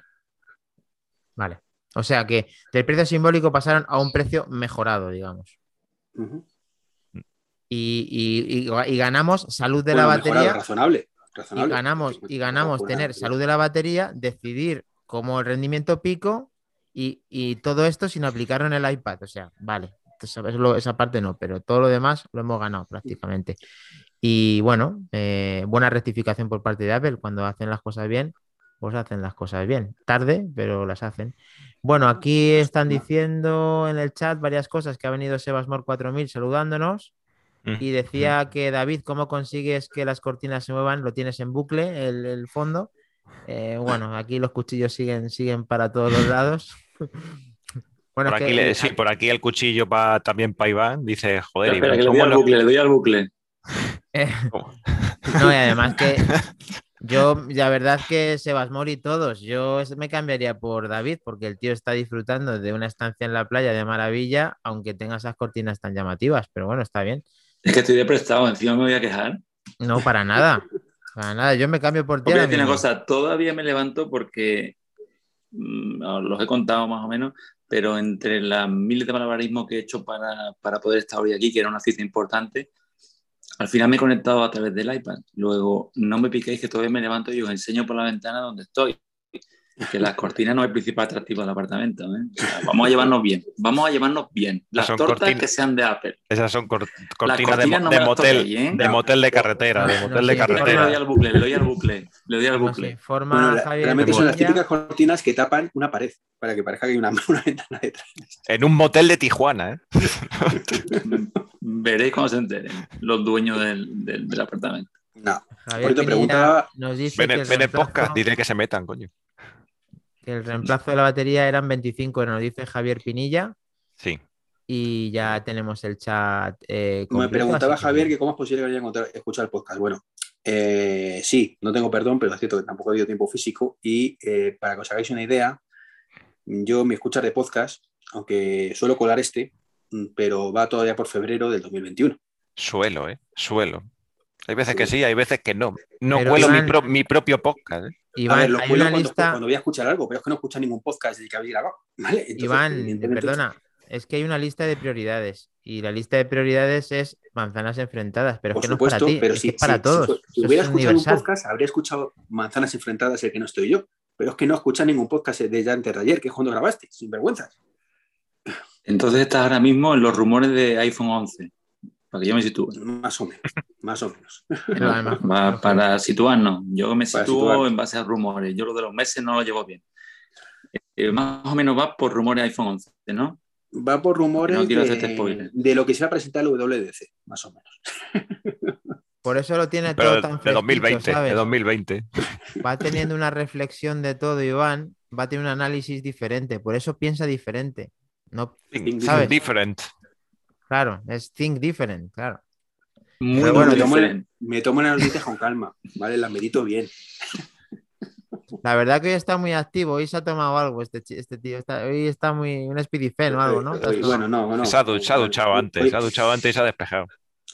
Vale. O sea que del precio simbólico pasaron a un precio mejorado, digamos. Y, y- y- y ganamos salud de Bueno, la mejorado, batería. razonable. Y ganamos, y ganamos tener salud de la batería, decidir como el rendimiento pico y, y todo esto sin aplicarlo en el iPad. O sea, vale, esa, es lo- esa parte no, pero todo lo demás lo hemos ganado prácticamente. Y bueno, eh, buena rectificación por parte de Apple. Cuando hacen las cosas bien, pues hacen las cosas bien. Tarde, pero las hacen. Bueno, aquí están diciendo en el chat varias cosas que ha venido Sebasmor 4000 saludándonos. Y decía que David, ¿cómo consigues que las cortinas se muevan? Lo tienes en bucle, el, el fondo. Eh, bueno, aquí los cuchillos siguen, siguen para todos los lados. [laughs] bueno, por aquí, que, le- sí, por aquí el cuchillo va también para Iván. Dice, joder, Espera, Iván, que le doy ¿cómo al bucle, le doy al bucle. [laughs] eh, no, y además que [laughs] yo, la verdad que Sebasmor y todos, yo me cambiaría por David, porque el tío está disfrutando de una estancia en la playa de maravilla, aunque tenga esas cortinas tan llamativas, pero bueno, está bien. Es que estoy de prestado, encima me voy a quejar. No, para nada. Para nada, yo me cambio por ti. Voy a decir una cosa, todavía me levanto porque mm, os los he contado más o menos, pero entre las miles de malabarismos que he hecho para, para poder estar hoy aquí, que era una cita importante, al final me he conectado a través del iPad. Luego, no me piquéis que todavía me levanto y os enseño por la ventana donde estoy. Que las cortinas no es el principal atractivo del apartamento. ¿eh? O sea, vamos a llevarnos bien. Vamos a llevarnos bien. Las Son tortas cortinas- que sean de Apple. Esas son cor- cortinas de, no motel, ¿eh? de motel de carretera, de motel de que le doy carretera. al bucle, le doy al bucle, le doy al bucle. Bueno, la- realmente son las típicas cortinas que tapan una pared para que parezca que hay una, una ventana detrás. En un motel de Tijuana, ¿eh? Veréis cuando se enteren los dueños del, del- del apartamento. No. Javier Por eso Pinilla preguntaba- nos dice que podcast, diré que se metan, coño. Que el reemplazo de la batería eran 25, nos dice Javier Pinilla. Sí. Y ya tenemos el chat. eh, Me preguntaba Javier que cómo es posible que haya encontrado- escuchado el podcast. Bueno, eh, sí, no tengo perdón, pero es cierto que tampoco he tenido tiempo físico. Y eh, para que os hagáis una idea, yo me escuchar de podcast, aunque suelo colar este, mm, pero va todavía por febrero del 2021. Suelo, ¿eh? Suelo. Hay veces que sí, hay veces que no. No Pero, cuelo mi, pro- mi propio podcast. ¿eh? Iván, a ver, lo hay una cuando, lista. cuando voy a escuchar algo, pero es que no escucho ningún podcast del que habéis grabado. [laughs] ¿vale? Entonces, Iván, perdona, es que hay una lista de prioridades. Y la lista de prioridades es manzanas enfrentadas, pero es Por que no es supuesto, para ti, pero es si, que es para si- todos. si- es hubiera escuchado universal. un podcast, habría escuchado Manzanas Enfrentadas, el que no estoy yo. Pero es que no escucha ningún podcast de ya antes de ayer, que es cuando grabaste, sin vergüenzas. Entonces estás ahora mismo en los rumores de iPhone 11, para que yo me sitúe. Más o menos, más o menos. Pero además, Va- [laughs] para situarnos, yo me Para sitúo situar. en base a rumores. Yo lo de los meses no lo llevo bien. Eh, más o menos va por rumores de iPhone 11, ¿no? Va por rumores No quiero de, hacerte spoiler. de lo que se va a presentar el WDC, más o menos. [laughs] por eso lo tiene Pero todo de, tan de fresquito, 2020, ¿sabes? de 2020. Va teniendo una reflexión de todo, Iván. Va a tener un análisis diferente. Por eso piensa diferente. No, ¿Sabes? Different. Claro, es think different, claro. Muy, Pero bueno, me, tomo, diferente. me tomo las noticias con calma, ¿vale? Las medito bien. La verdad que hoy está muy activo, hoy se ha tomado algo este, este tío, está- hoy está muy un Speedifen o algo, ¿no? Hoy- hoy- bueno, no, no. se, ha duchado Hoy- antes, hoy- se ha duchado antes y se ha despejado.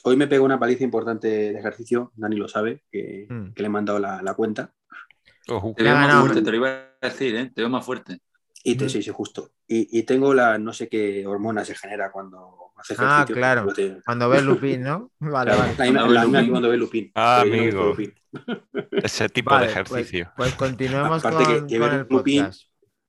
Hoy me pegó una paliza importante de ejercicio, Dani lo sabe, que, Mm. que le he mandado la, la cuenta. Ojo. Te veo más fuerte, te lo iba a decir, ¿eh? Te veo más fuerte. Y te, sí, sí, justo. Y, y tengo la, no sé qué hormona se genera cuando hace Ah, ejercicio. claro. te- Cuando ves Lupin, ¿no? [laughs] Vale, la misma, la que Lupin. cuando ve Lupin. Ah, amigo. Lupin. [laughs] Ese tipo Vale, de pues- ejercicio. Pues, continuemos Aparte que- con, que con ver el Lupin- podcast.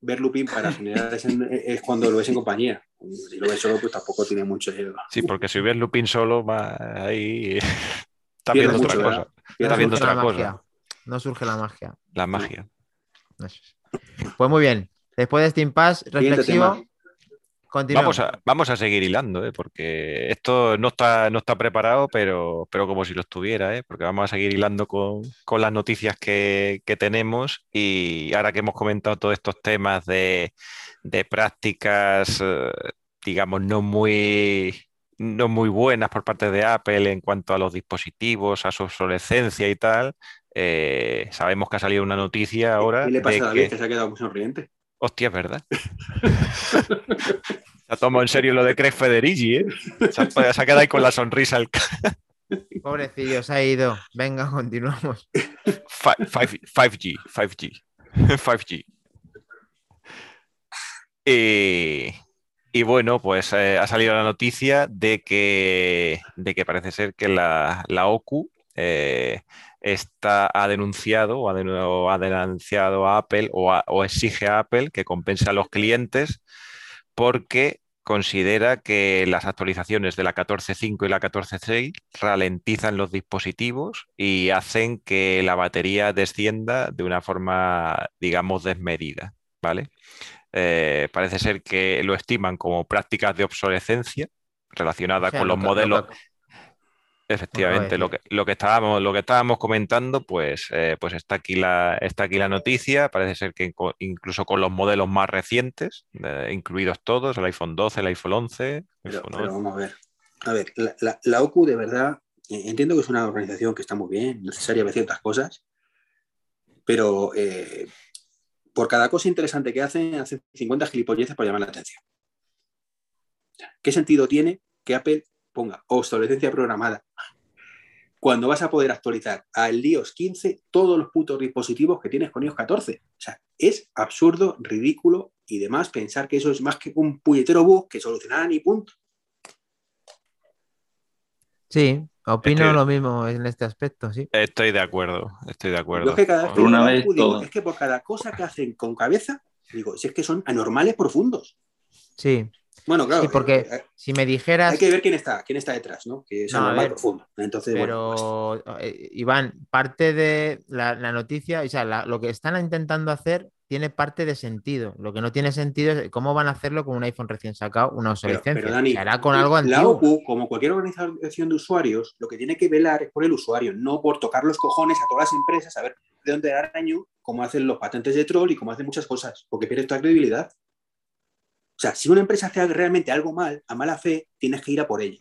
Ver Lupin para generar ese, es cuando lo ves en compañía. Si lo ves solo, pues tampoco tiene mucho. Sí, porque si ves Lupin solo, va ahí. [laughs] Está viendo otra cosa. No Está viendo surge la otra cosa. magia. No surge la magia. La magia. Es. Pues muy bien. Después de este impasse reflexivo. Vamos a, vamos a seguir hilando, ¿eh? porque esto no está, no está preparado, pero, pero como si lo estuviera, ¿eh? porque vamos a seguir hilando con, con las noticias que, que tenemos y ahora que hemos comentado todos estos temas de, de prácticas, eh, digamos, no muy, no muy buenas por parte de Apple en cuanto a los dispositivos, a su obsolescencia y tal, eh, sabemos que ha salido una noticia ahora ¿Qué le pasa de a David que... que se ha quedado muy sonriente? Hostia, es verdad. Se ha tomado en serio lo de Craig Federici, ¿eh? Se ha, se ha quedado ahí con la sonrisa. El... Pobrecillo, se ha ido. Venga, continuamos. 5G, 5G, 5G. Eh, y bueno, pues eh, ha salido la noticia de que, de que parece ser que la, la OCU eh, está, ha denunciado o ha, ha denunciado a Apple o, a- o exige a Apple que compense a los clientes porque considera que las actualizaciones de la 14.5 y la 14.6 ralentizan los dispositivos y hacen que la batería descienda de una forma, digamos, desmedida, ¿vale? Eh, parece ser que lo estiman como prácticas de obsolescencia relacionada O sea, con lo los modelos, Efectivamente, lo que, lo que estábamos, lo que estábamos comentando, pues, eh, pues está aquí la, está aquí la noticia. Parece ser que incluso con los modelos más recientes, eh, incluidos todos, el iPhone 12, el iPhone 11, Pero, iPhone pero 8. vamos a ver. A ver, la, la- la OCU de verdad, eh, entiendo que es una organización que está muy bien, necesaria de ciertas cosas, pero eh, por cada cosa interesante que hacen, hacen 50 gilipolleces para llamar la atención. ¿Qué sentido tiene que Apple ponga obsolescencia programada cuando vas a poder actualizar al iOS 15 todos los putos dispositivos que tienes con iOS 14? O sea, es absurdo, ridículo y demás pensar que eso es más que un puñetero bug que solucionarán y punto. Sí, opino lo mismo en este aspecto, sí. Estoy de acuerdo, estoy de acuerdo. Es que cada Por una vez OCU, digo, todo. es que por cada cosa que hacen con cabeza, digo, si es que son anormales profundos. Sí, Bueno, claro, Sí, porque eh, eh, si me dijeras, hay que ver quién está, quién está detrás, ¿no? Que es No, ver, profundo. Entonces, bueno, pues, pero eh, Iván, parte de la, la noticia, o sea, la- lo que están intentando hacer tiene parte de sentido. Lo que no tiene sentido es cómo van a hacerlo con un iPhone recién sacado, una obsolescencia. pero, Dani, Se hará con algo la antiguo. OCU, como cualquier organización de usuarios, lo que tiene que velar es por el usuario, no por tocar los cojones a todas las empresas, a ver de dónde da daño, como hacen los patentes de troll y como hacen muchas cosas, porque pierde toda credibilidad. O sea, si una empresa hace realmente algo mal, a mala fe, tienes que ir a por ella.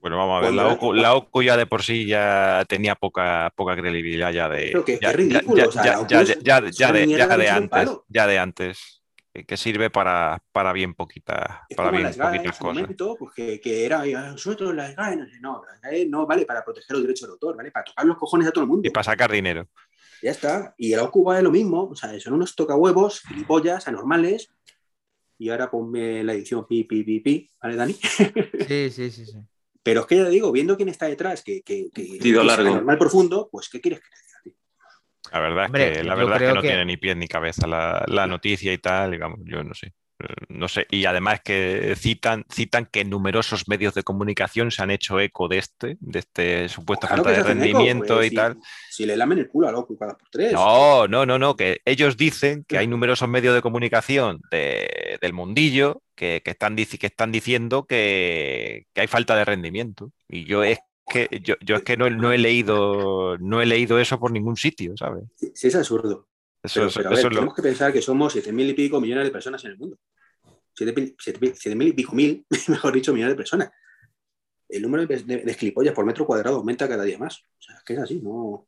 Bueno, vamos a ver, la OCU, la OCU ya de por sí ya tenía poca, poca credibilidad ya de. Que- ya, es ridículo, la de, antes, ya de antes, que, sirve para, para bien poquita, Es para bien las GAE en poquitas cosas. momento, pues que, que era "Ay, nosotros las GAE, no, sé, no, las GAE no vale para proteger los derechos de autor, vale para tocar los cojones a todo el mundo. Y para sacar dinero. Ya está. Y el OCU va de lo mismo, o sea, son unos tocahuevos, gilipollas, anormales. Y ahora ponme la edición pi, pi, pi, pi, ¿vale, Dani? [laughs] Sí, sí, sí, sí. Pero es que ya digo, viendo quién está detrás, que, que, que- que es largo. anormal profundo, pues ¿qué quieres que te diga? La verdad Hombre, es que, la verdad es que no que- tiene ni pies ni cabeza la, la noticia y tal, digamos, yo no sé. No sé, y además que citan, citan que numerosos medios de comunicación se han hecho eco de este, de este supuesta Claro falta de eco, rendimiento pues, y si- tal. Si le lamen el culo al OCU cada por tres. No, no, no, no, que ellos dicen que hay numerosos medios de comunicación de- del mundillo que, que están, que están diciendo que, que hay falta de rendimiento. Y yo es que yo, yo es que no, no he leído, no he leído eso por ningún sitio, ¿sabes? Sí, sí, es absurdo. Eso, Pero, es- pero a eso ver, es lo- tenemos que pensar que somos siete mil y pico millones de personas en el mundo. Siete mil, siete mil- siete mil y pico mil, [laughs] mejor dicho, millones de personas. El número de, de, de gilipollas por metro cuadrado aumenta cada día más. O sea, es que es así, no.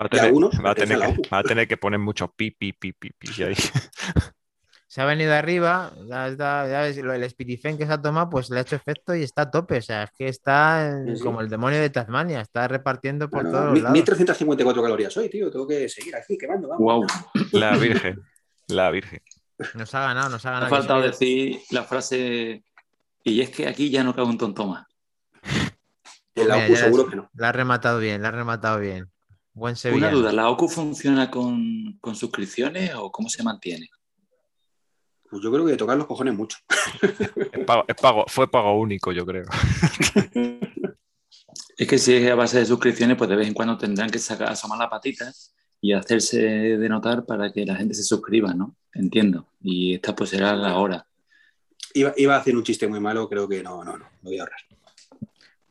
Va a tener, uno va a tener que, va a tener que poner muchos pi, pi, pi, pi, pi ahí. [laughs] Se ha venido arriba, ya, está- ya ves, lo- el Spirifen que se ha tomado, pues le ha hecho efecto y está a tope. O sea, es que está en- Sí, sí. como el demonio de Tasmania, está repartiendo por Bueno, todos mi- lados. 1354 calorías hoy, tío. Tengo que seguir aquí quemando. vamos. Wow. La Virgen. La Virgen. Nos ha ganado, nos ha Me ganado. ha Yo faltado decir la frase, y es que aquí ya no cabe un tonto más. [laughs] La Mira, seguro es- que no. La ha rematado bien, la ha rematado bien. Buen Una Sevilla. duda, ¿la OCU funciona con, con suscripciones o cómo se mantiene? Pues yo creo que tocar los cojones mucho. [laughs] Es pago- es pago- fue pago único, yo creo. [laughs] Es que si es a base de suscripciones, pues de vez en cuando tendrán que sacar, asomar la patita y hacerse de notar para que la gente se suscriba, ¿no? Entiendo. Y esta pues será la hora. Iba, iba a hacer un chiste muy malo, creo que no, no, no. Lo voy a ahorrar.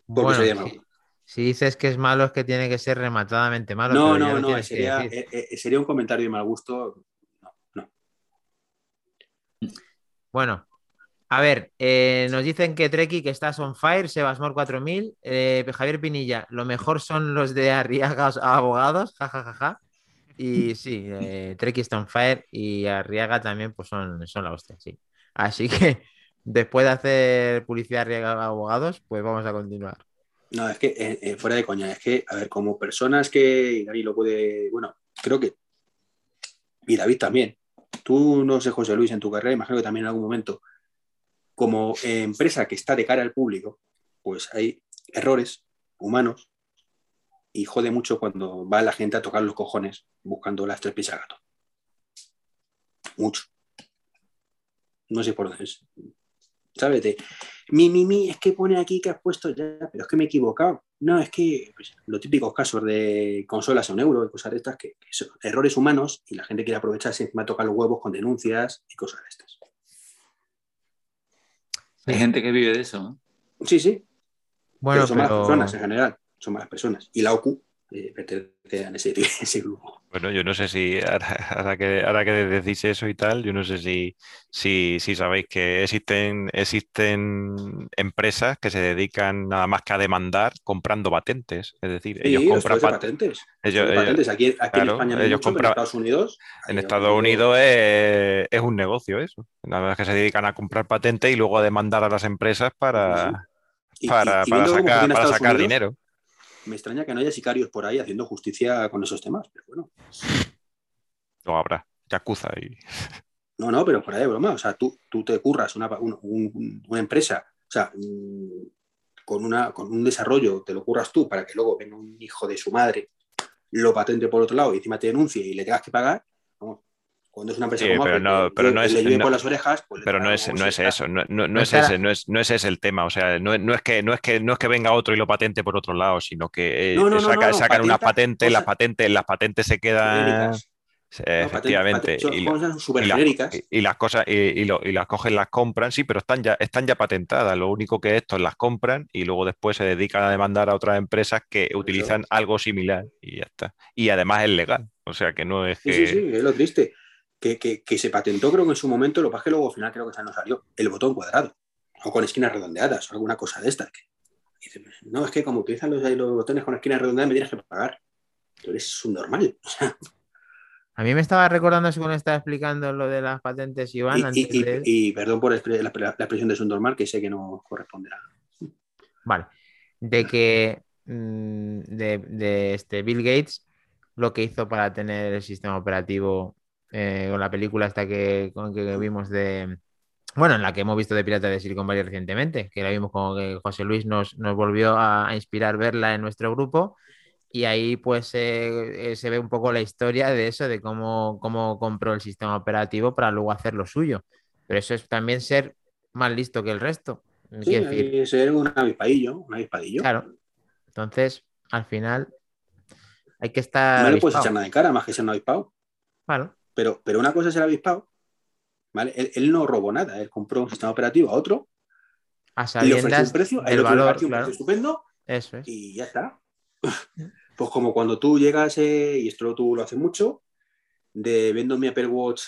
Porque Bueno, sería si, malo. si dices que es malo, es que tiene que ser rematadamente malo. No, no, no. Sería, eh, eh, sería un comentario de mal gusto. No, no. Bueno, a ver, eh, nos dicen que Treki que estás on fire, Sebasmor 4000, eh, Javier Pinilla, lo mejor son los de Arriaga Abogados, jajajaja. Y sí, eh, on fire y Arriaga también, pues son, son la hostia, sí. Así que [laughs] después de hacer publicidad Arriaga Abogados, pues vamos a continuar. No, es que eh, eh, fuera de coña, es que, a ver, como personas que, y Dani lo puede, bueno, creo que, y David también, tú no sé, José Luis, en tu carrera, imagino que también en algún momento, como eh, empresa que está de cara al público, pues hay errores humanos y jode mucho cuando va la gente a tocar los cojones buscando las tres pies al gato. Mucho. No sé por dónde es. ¿Sabes? De, mi, mi, mi, es que pone aquí que has puesto ya, pero es que me he equivocado. No, es que pues, los típicos casos de consolas a un euro y cosas de estas, que, que son errores humanos y la gente quiere aprovecharse encima tocar los huevos con denuncias y cosas de estas. Hay gente que vive de eso, ¿no? Sí, sí, Bueno, pero son malas pero personas en general, son malas personas. Y la OCU eh, pertenece a ese, [laughs] ese grupo. Bueno, yo no sé si ahora, ahora que, ahora que decís eso y tal, yo no sé si, si, si sabéis que existen, existen empresas que se dedican nada más que a demandar comprando patentes. Es decir, ellos Sí, los compran pat- patentes. ellos- Los ellos- patentes. Aquí, aquí claro, en España no ellos mucho, compran- en Estados Unidos. En Estados Unidos es, es un negocio eso. Nada más que se dedican a comprar patentes y luego a demandar a las empresas para, y- para, y para sacar, para sacar Unidos, dinero. Me extraña que no haya sicarios por ahí haciendo justicia con esos temas. Pero bueno, Lo habrá. Yakuza y. no, no, pero fuera de broma. O sea, tú, tú te curras una, un- un- una empresa, o sea, mm, con, una, con un desarrollo, te lo curras tú para que luego venga un hijo de su madre, lo patente por otro lado y encima te denuncie y le tengas que pagar. Cuando es una empresa Sí, como pero Apple, no- que pero lle- no es- le no- por las orejas, pues Pero no es, no es eso, no, no- no No es ese, no es, no es ese el tema. O sea, no, no es que, no es que no es que venga otro y lo patente por otro lado, sino que eh, No, no, no, saca- no, no, sacan unas patentes, las patentes, las patentes se quedan genéricas. eh, patentes- efectivamente. patentes son y cosas y las- genéricas. y- y las cosas y, y lo- y las cogen, las compran, sí, pero están ya, están ya patentadas. Lo único que estos las compran y luego después se dedican a demandar a otras empresas que utilizan algo similar y ya está. Y además es legal. O sea que no es Sí, que. sí, sí, es lo triste. Que, que- que se patentó, creo que en su momento, lo que que luego al final creo que esa no salió. El botón cuadrado. O con esquinas redondeadas o alguna cosa de estas. que- dices, no, es que como utilizan los, los botones con esquinas redondeadas me tienes que pagar. Tú eres un normal. [laughs] A mí me estaba recordando según estaba explicando lo de las patentes, Iván, y, antes y- y- de... y perdón por expre- la, la expresión de su normal, que sé que no corresponderá. Vale. De que mm, de, de este Bill Gates lo que hizo para tener el sistema operativo eh, con la película esta que, con que vimos de. Bueno, en la que hemos visto de Pirata de Silicon Valley recientemente, que la vimos como que José Luis nos, nos volvió a, a inspirar verla en nuestro grupo. Y ahí pues eh, eh, se ve un poco la historia de eso, de cómo, cómo compró el sistema operativo para luego hacer lo suyo. Pero eso es también ser más listo que el resto. Sí, decir, ser un avispadillo, un avispadillo. Claro. Entonces, al final, hay que estar. no le puedes echar nada en cara más que ser un avispado. Claro. Pero, pero una cosa es el avispado, ¿vale? Él, él no robó nada, él compró un sistema operativo a otro, A y le ofreció un precio, del otro valor, un claro. precio estupendo Eso es. y ya está. [laughs] Pues como cuando tú llegas, eh, y esto tú lo haces mucho, de vendo mi Apple Watch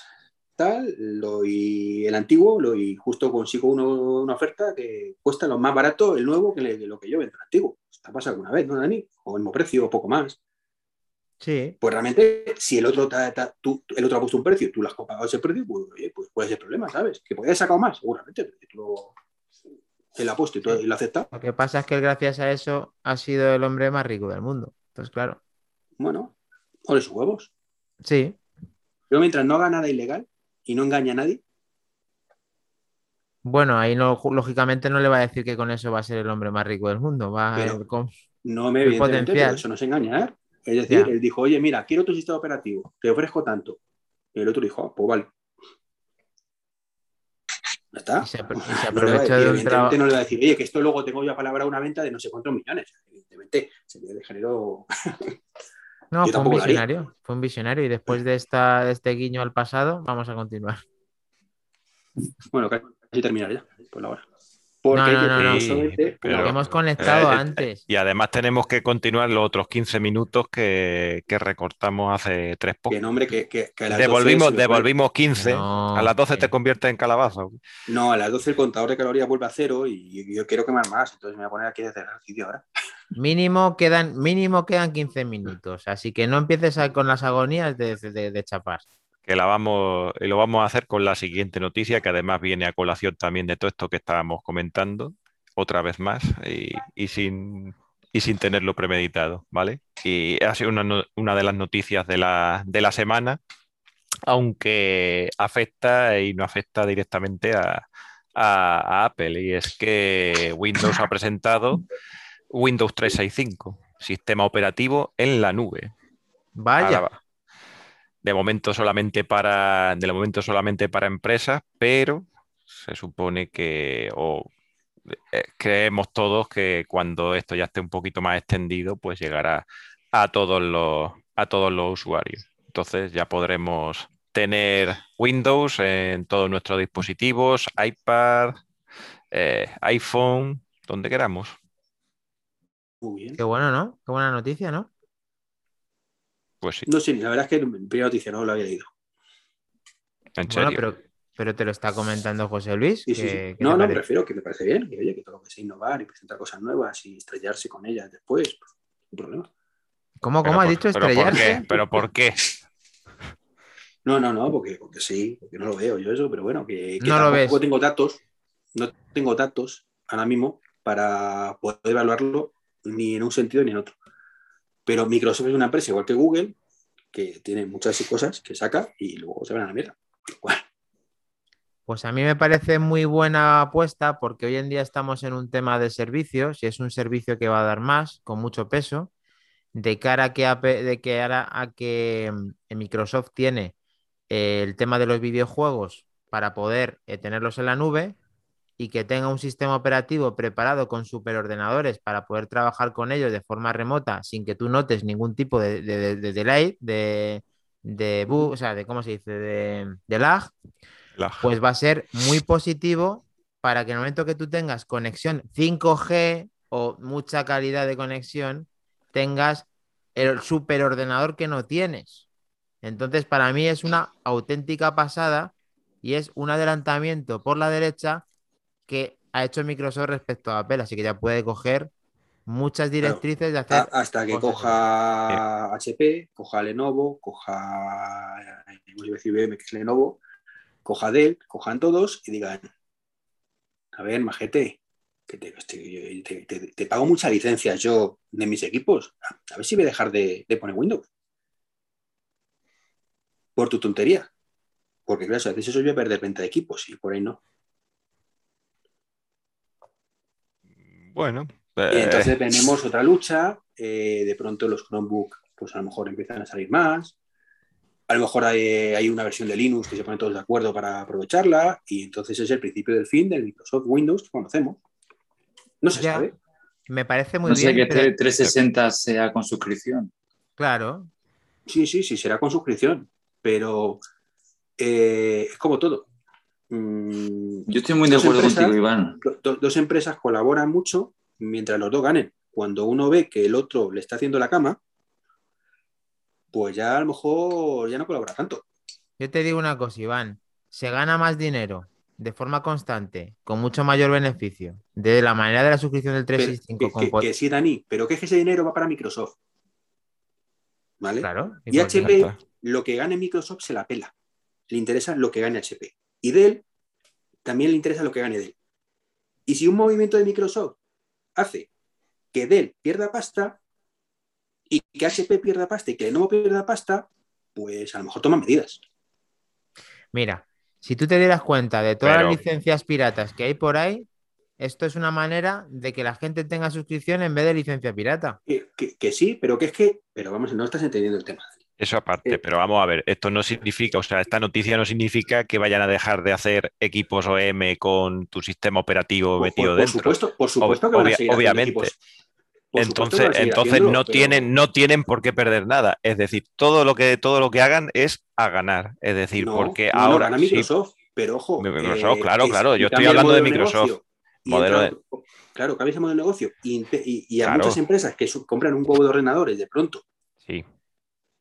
tal, lo, y el antiguo, lo, y justo consigo uno- una oferta que cuesta lo más barato el nuevo que, le- que lo que yo vendo el antiguo. ¿Te ha pasado alguna vez, no, Dani? O el mismo precio, o poco más. Sí. Pues realmente, si el otro, ta- ta- tú- el otro ha puesto un precio y tú lo has pagado ese precio, pues, oye, pues puede ser problema, ¿sabes? Que podías sacado más, seguramente, porque tú lo, él ha puesto y, todo, y lo aceptado. Lo que pasa es que él, gracias a eso ha sido el hombre más rico del mundo. Entonces, claro. Bueno, ole sus huevos. Sí. Pero mientras no haga nada ilegal y no engañe a nadie, Bueno, ahí no, lógicamente no le va a decir que con eso va a ser el hombre más rico del mundo. Va Pero- a con- no me evidentemente, potencial. pero eso no es engañar. Es decir, él dijo, oye, mira, quiero tu sistema operativo, te ofrezco tanto. Y el otro dijo, ah, pues vale. Ya está. y se, y se [laughs] No le va a decir, evidentemente no le va a decir, oye, que esto luego tengo ya palabra una venta de no sé cuántos millones. Evidentemente, sería de género. No, [laughs] yo fue un visionario. Fue un visionario. Y después de, esta, de este guiño al pasado, vamos a continuar. Bueno, casi terminar ya, por la hora. Porque No, no, no, que Pero- Hemos conectado eh, antes. Y además tenemos que continuar los otros 15 minutos que, que recortamos hace tres que podcasts. nombre que, que, que a las 12 Devolvimos, se me pone- devolvimos 15. No, a las 12 te conviertes en calabaza. No, a las 12 el contador de calorías vuelve a cero y yo quiero quemar más, entonces me voy a poner aquí a hacer ejercicio ahora. Mínimo quedan, mínimo quedan 15 minutos. Así que no empieces a- con las agonías de, de- de chapar. Que la vamos, y lo vamos a hacer con la siguiente noticia, que además viene a colación también de todo esto que estábamos comentando, otra vez más, y, y sin, y sin tenerlo premeditado, ¿vale? Y ha sido una, no- una de las noticias de la, de la semana, aunque afecta y no afecta directamente a, a- a Apple, y es que Windows ha presentado Windows 365, sistema operativo en la nube. Vaya. Ahora, de momento solamente para, de momento solamente para empresas, pero se supone que, o eh, creemos todos que cuando esto ya esté un poquito más extendido, pues llegará a todos los, a todos los usuarios. Entonces ya podremos tener Windows en todos nuestros dispositivos, iPad, eh, iPhone, donde queramos. Muy bien. Qué bueno, ¿no? Qué buena noticia, ¿no? Pues sí, No sé, la verdad es que en primera noticia no lo había leído. en Bueno, pero, pero te lo está comentando José Luis. Sí, que- sí. ¿qué te No, no, parece? prefiero que me parece bien, que oye, que todo lo que sea innovar y presentar cosas nuevas y estrellarse con ellas después, pues, sin problema. ¿Cómo, cómo has por- dicho pero ¿por estrellarse? qué? ¿Pero por qué? No, no, no, porque, porque sí, porque no lo veo yo eso, pero bueno, que, que No lo ves. tengo datos, no tengo datos ahora mismo para poder evaluarlo ni en un sentido ni en otro. Pero Microsoft es una empresa igual que Google, que tiene muchas cosas que saca y luego se van a la mierda. Pues a mí me parece muy buena apuesta porque hoy en día estamos en un tema de servicios y es un servicio que va a dar más, con mucho peso, de cara a que, de que, a que mm, Microsoft tiene eh, el tema de los videojuegos para poder eh, tenerlos en la nube y que tenga un sistema operativo preparado con superordenadores para poder trabajar con ellos de forma remota sin que tú notes ningún tipo de, de- de- de delay, de, de bug, o sea, de cómo se dice, de, de lag, La- pues va a ser muy positivo para que en el momento que tú tengas conexión 5G o mucha calidad de conexión, tengas el superordenador que no tienes. Entonces, para mí es una auténtica pasada y es un adelantamiento por la derecha que ha hecho Microsoft respecto a Apple, así que ya puede coger muchas directrices de hacer hasta que cosas. coja HP, coja Lenovo, coja eh, IBM, que es Lenovo, coja Dell, cojan todos y digan, a ver, majete, que te, te- te- te- te pago muchas licencias yo de mis equipos, a ver si voy a dejar de, de poner Windows. Por tu tontería. Porque claro, si haces eso yo voy a perder venta de equipos y por ahí no. Bueno, Y eh, entonces tenemos otra lucha, eh, de pronto los Chromebook pues a lo mejor empiezan a salir más, a lo mejor hay, hay una versión de Linux que se ponen todos de acuerdo para aprovecharla y entonces es el principio del fin del Microsoft Windows que conocemos. No se Ya. sabe. Me parece muy no sé bien. que pero- 360 sea con suscripción. Claro, Sí, sí, sí, será con suscripción, pero eh, es como todo. Mm, Yo estoy muy de Dos acuerdo empresas- contigo, Iván. do- do- dos empresas colaboran mucho mientras los dos ganen. Cuando uno ve que el otro le está haciendo la cama, pues ya a lo mejor ya no colabora tanto. Yo te digo una cosa, Iván. Se gana más dinero de forma constante, con mucho mayor beneficio, de la manera de la suscripción del Pero- 365 que, con que- que sí, Dani, pero que ese dinero va para Microsoft. ¿vale? Claro. Y HP, lo que gane Microsoft se la pela. Le interesa lo que gane HP. Y Dell también le interesa lo que gane Dell. Y si un movimiento de Microsoft hace que Dell pierda pasta y que HP pierda pasta y que Lenovo pierda pasta, pues a lo mejor toman medidas. Mira, si tú te dieras cuenta de todas Pero- las licencias piratas que hay por ahí, esto es una manera de que la gente tenga suscripción en vez de licencia pirata. Que, que- que sí, pero que es que, pero vamos, no estás entendiendo el tema. Eso aparte, Eh, pero vamos a ver, esto no significa, o sea, esta noticia no significa que vayan a dejar de hacer equipos OEM con tu sistema operativo Por, metido por- por dentro. supuesto, por supuesto que van a seguir obviamente. equipos. Por Entonces, entonces haciéndolo, no pero- tienen, no tienen por qué perder nada. Es decir, todo lo que, todo lo que hagan es a ganar. Es decir, No, porque no, no, ahora sí, Microsoft, pero ojo. Microsoft, eh, claro, que claro, si yo estoy el hablando de Microsoft, negocio modelo entra- Claro, cambia ese modelo de negocio y, y- y a Claro. muchas empresas que compran un huevo de ordenadores de pronto sí,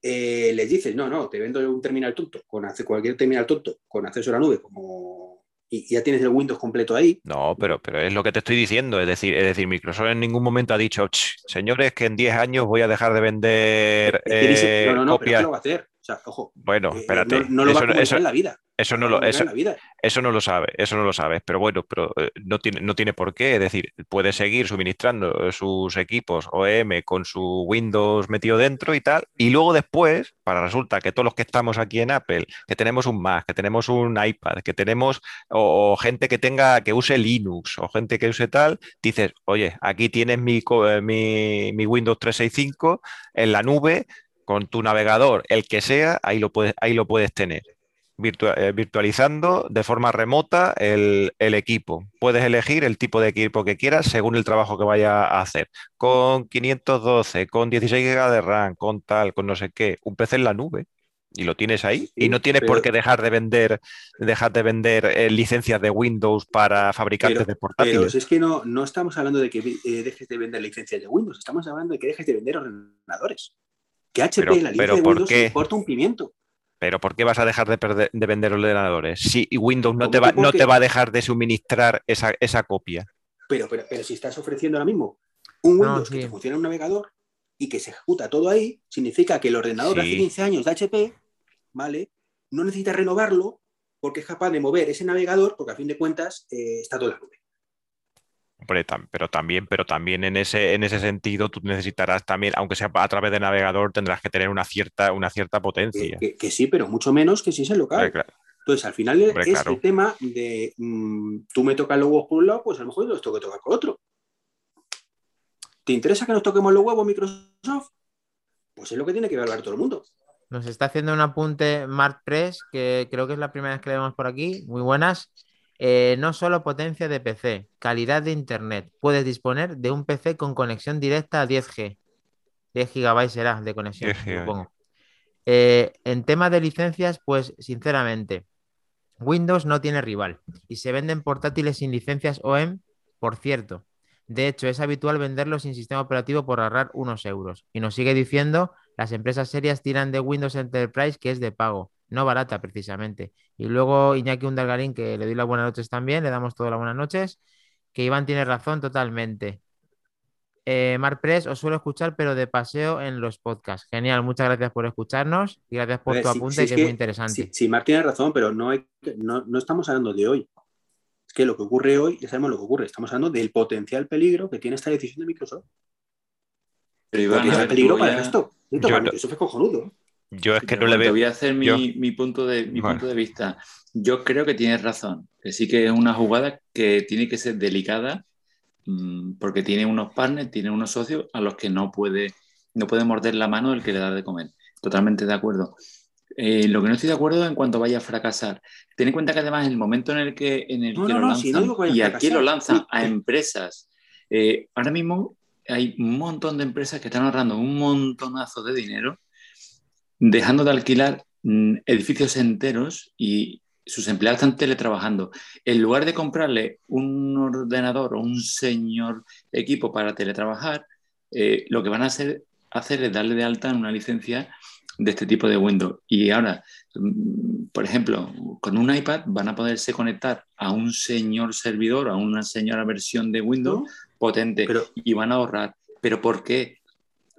eh, les dices, no, no, te vendo un terminal tonto, con acce- cualquier terminal tonto, con acceso a la nube, como y, y ya tienes el Windows completo ahí. no, pero, pero es lo que te estoy diciendo. Es decir, es decir, Microsoft en ningún momento ha dicho, "Ch, señores, que en 10 años voy a dejar de vender eh, no, no, no, pero copias. que lo va a hacer. Sea, ojo, Bueno, eh, espérate. no, no lo va eso, a comunicar eso- en la vida. eso No lo va a eso, comunicar en la vida. Eso no lo sabe, eso no lo sabes, pero bueno, pero eh, no tiene, no tiene por qué, es decir, puede seguir suministrando eh, sus equipos OEM con su Windows metido dentro y tal, y luego después, para resulta que todos los que estamos aquí en Apple, que tenemos un Mac, que tenemos un iPad, que tenemos, o, o gente que tenga, que use Linux, o gente que use tal, dices, oye, aquí tienes mi, mi, mi Windows 365 en la nube, con tu navegador, el que sea, ahí lo puedes, ahí lo puedes tener virtua- eh, virtualizando de forma remota el, el equipo. Puedes elegir el tipo de equipo que quieras según el trabajo que vaya a hacer. Con 512, con 16 GB de RAM, con tal, con no sé qué. Un PC en la nube. Y lo tienes ahí. Sí, y no tienes por pero- qué dejar de vender, dejar de vender eh, licencias de Windows para fabricantes Pero- de Pero portátiles. si es que no, no estamos hablando de que eh, dejes de vender licencias de Windows, estamos hablando de que dejes de vender ordenadores. Que HP, Pero- la licencia pero de ¿por Windows, qué? importa un pimiento. Pero ¿por qué vas a dejar de, perder- de vender ordenadores? Si Windows no ¿Cómo te va, por no qué? te va a dejar de suministrar esa, esa copia. Pero, pero, pero si estás ofreciendo ahora mismo un No, Windows sí. que te funciona en un navegador y que se ejecuta todo ahí, significa que el ordenador de hace Sí. 15 años de HP, ¿vale? No necesita renovarlo porque es capaz de mover ese navegador porque a fin de cuentas eh, está todo en la nube. Hombre, tam- pero también, pero también en ese, en ese sentido tú necesitarás también, aunque sea a través de navegador, tendrás que tener una cierta, una cierta potencia. que- que sí, pero mucho menos que si es en local. Hombre, claro. Entonces, al final Hombre, es claro. el tema de mm, tú me tocas los huevos por un lado, pues a lo mejor yo los tengo que tocar con otro. ¿Te interesa que nos toquemos los huevos Microsoft? Pues es lo que tiene que hablar todo el mundo. Nos está haciendo un apunte Mark Press, que creo que es la primera vez que le vemos por aquí. Muy buenas. Eh, no solo potencia de PC, calidad de internet. Puedes disponer de un PC con conexión directa a 10G. 10 GB será de conexión, 10 GB. supongo. Eh, en tema de licencias, pues sinceramente, Windows no tiene rival y se venden portátiles sin licencias OEM, por cierto. De hecho, es habitual venderlos sin sistema operativo por ahorrar unos euros. Y nos sigue diciendo, las empresas serias tiran de Windows Enterprise, que es de pago, no barata precisamente. Y luego Iñaki Undalgarín, que le doy las buenas noches también, le damos todas las buenas noches, que Iván tiene razón totalmente. Eh, Mar Press, os suelo escuchar, pero de paseo en los podcasts. Genial, muchas gracias por escucharnos y gracias por ver, tu apunte, sí que es muy interesante. Sí, sí, Marc tiene razón, pero no, hay, no, no estamos hablando de hoy. Es que lo que ocurre hoy, ya sabemos lo que ocurre. Estamos hablando del potencial peligro que tiene esta decisión de Microsoft. Pero Iván, ver, el peligro para el a- resto. Sí, Yo para no- Microsoft es cojonudo. Yo es que Pero no le Te veo. voy a hacer mi, yo- mi punto, de, mi punto de vista. Yo creo que tienes razón, que sí que es una jugada que tiene que ser delicada mm, porque tiene unos partners, tiene unos socios a los que no puede, no puede morder la mano el que le da de comer. Totalmente de acuerdo. Eh, lo que no estoy de acuerdo es en cuanto vaya a fracasar. Ten en cuenta que además el momento en el que, en el No, que no, lo no, si y a quién lo lanzan, a empresas. Eh, ahora mismo hay un montón de empresas que están ahorrando un montonazo de dinero dejando de alquilar mm, edificios enteros y sus empleados están teletrabajando. En lugar de comprarle un ordenador o un señor equipo para teletrabajar, eh, lo que van a hacer, hacer es darle de alta en una licencia de este tipo de Windows. Y ahora, mm, por ejemplo, con un iPad van a poderse conectar a un señor servidor, a una señora versión de Windows ¿no? potente Pero- y van a ahorrar. ¿Pero por qué?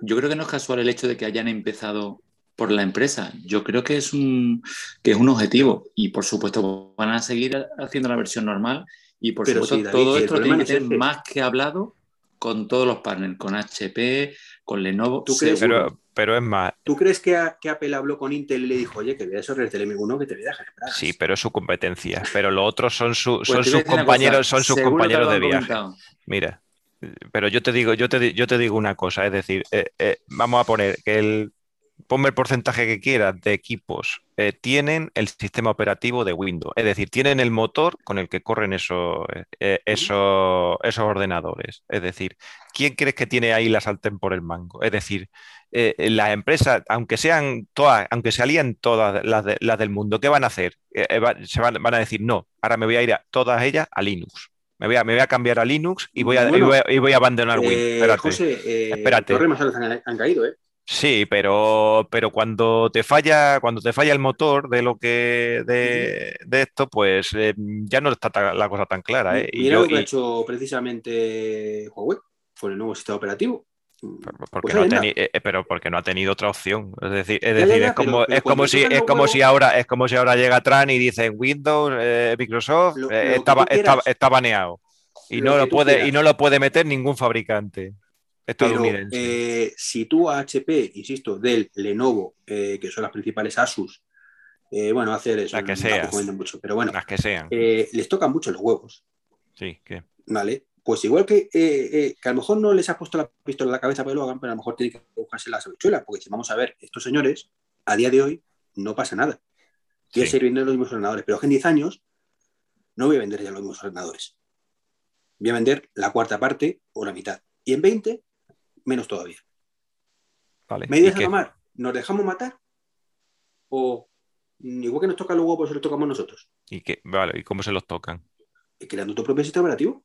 yo creo que no es casual el hecho de que hayan empezado por la empresa. Yo creo que es un, que es un objetivo y por supuesto van a seguir haciendo la versión normal y por Pero supuesto sí, David, todo esto tiene que ser más que hablado con todos los partners, con HP, con Lenovo. ¿Tú crees- seguro. Pero, pero es más, ¿Tú crees que, a- que Apple habló con Intel y le dijo, oye, que veas sobre el TLM1 que te voy a dejar sí, pero es su competencia. Pero los otros son, su- Pues son voy a sus compañeros, cosa, son sus compañeros lo de viaje. comentado. Mira, pero yo te digo, yo te, yo te digo una cosa, es decir, eh, eh, vamos a poner que el, ponme el porcentaje que quieras de equipos, eh, tienen el sistema operativo de Windows, es decir, tienen el motor con el que corren esos, eh, esos, esos ordenadores. Es decir, ¿quién crees que tiene ahí la sartén por el mango? Es decir, eh, las empresas, aunque sean todas, aunque salían todas las, de- las del mundo, ¿qué van a hacer? Eh, eh, va- se van, van a decir, no, ahora me voy a ir a todas ellas a Linux. Me voy a, me voy a cambiar a Linux y voy a, y Bueno, voy a, y voy a abandonar Windows. Eh, Espérate. José, eh, Espérate. altas han, han caído, ¿eh? Sí, pero, pero cuando te falla, cuando te falla el motor de lo que de, de esto, pues eh, ya no está la cosa tan clara, ¿eh? Y Mira yo- lo que ha y- hecho precisamente Huawei con el nuevo sistema operativo. porque Pues no ha eh, eh, pero porque no ha tenido otra opción. Es decir, es, decir, ya, ya, es como, pero- pero es como si, es como si ahora, es como si ahora llega Tran y dice Windows, eh, Microsoft, Lo- eh, lo está, está- está baneado. Y Lo no lo puede, y quieras. no lo puede meter ningún fabricante Pero eh, si tú a HP, insisto, Dell, Lenovo, eh, que son las principales Asus, eh, bueno, hacer eso, La que no sea. tampoco venden mucho, pero bueno, Las que sean. les tocan mucho los huevos, Sí, que ¿vale? Pues igual que, que a lo mejor no les has puesto la pistola en la cabeza para que lo hagan, pero a lo mejor tienen que buscarse las habichuelas, porque si vamos a ver, estos señores, a día de hoy, no pasa nada. A Sí. seguir vendiendo los mismos ordenadores, pero en 10 años no voy a vender ya los mismos ordenadores. Voy a vender la cuarta parte o la mitad. Y en 20, menos todavía. vale. ¿Medidas ¿Y a qué? tomar? ¿Nos dejamos matar? ¿O igual que nos toca los huevos, se los tocamos nosotros? ¿Y qué? Vale, ¿y cómo se los tocan? Creando tu propio sistema operativo.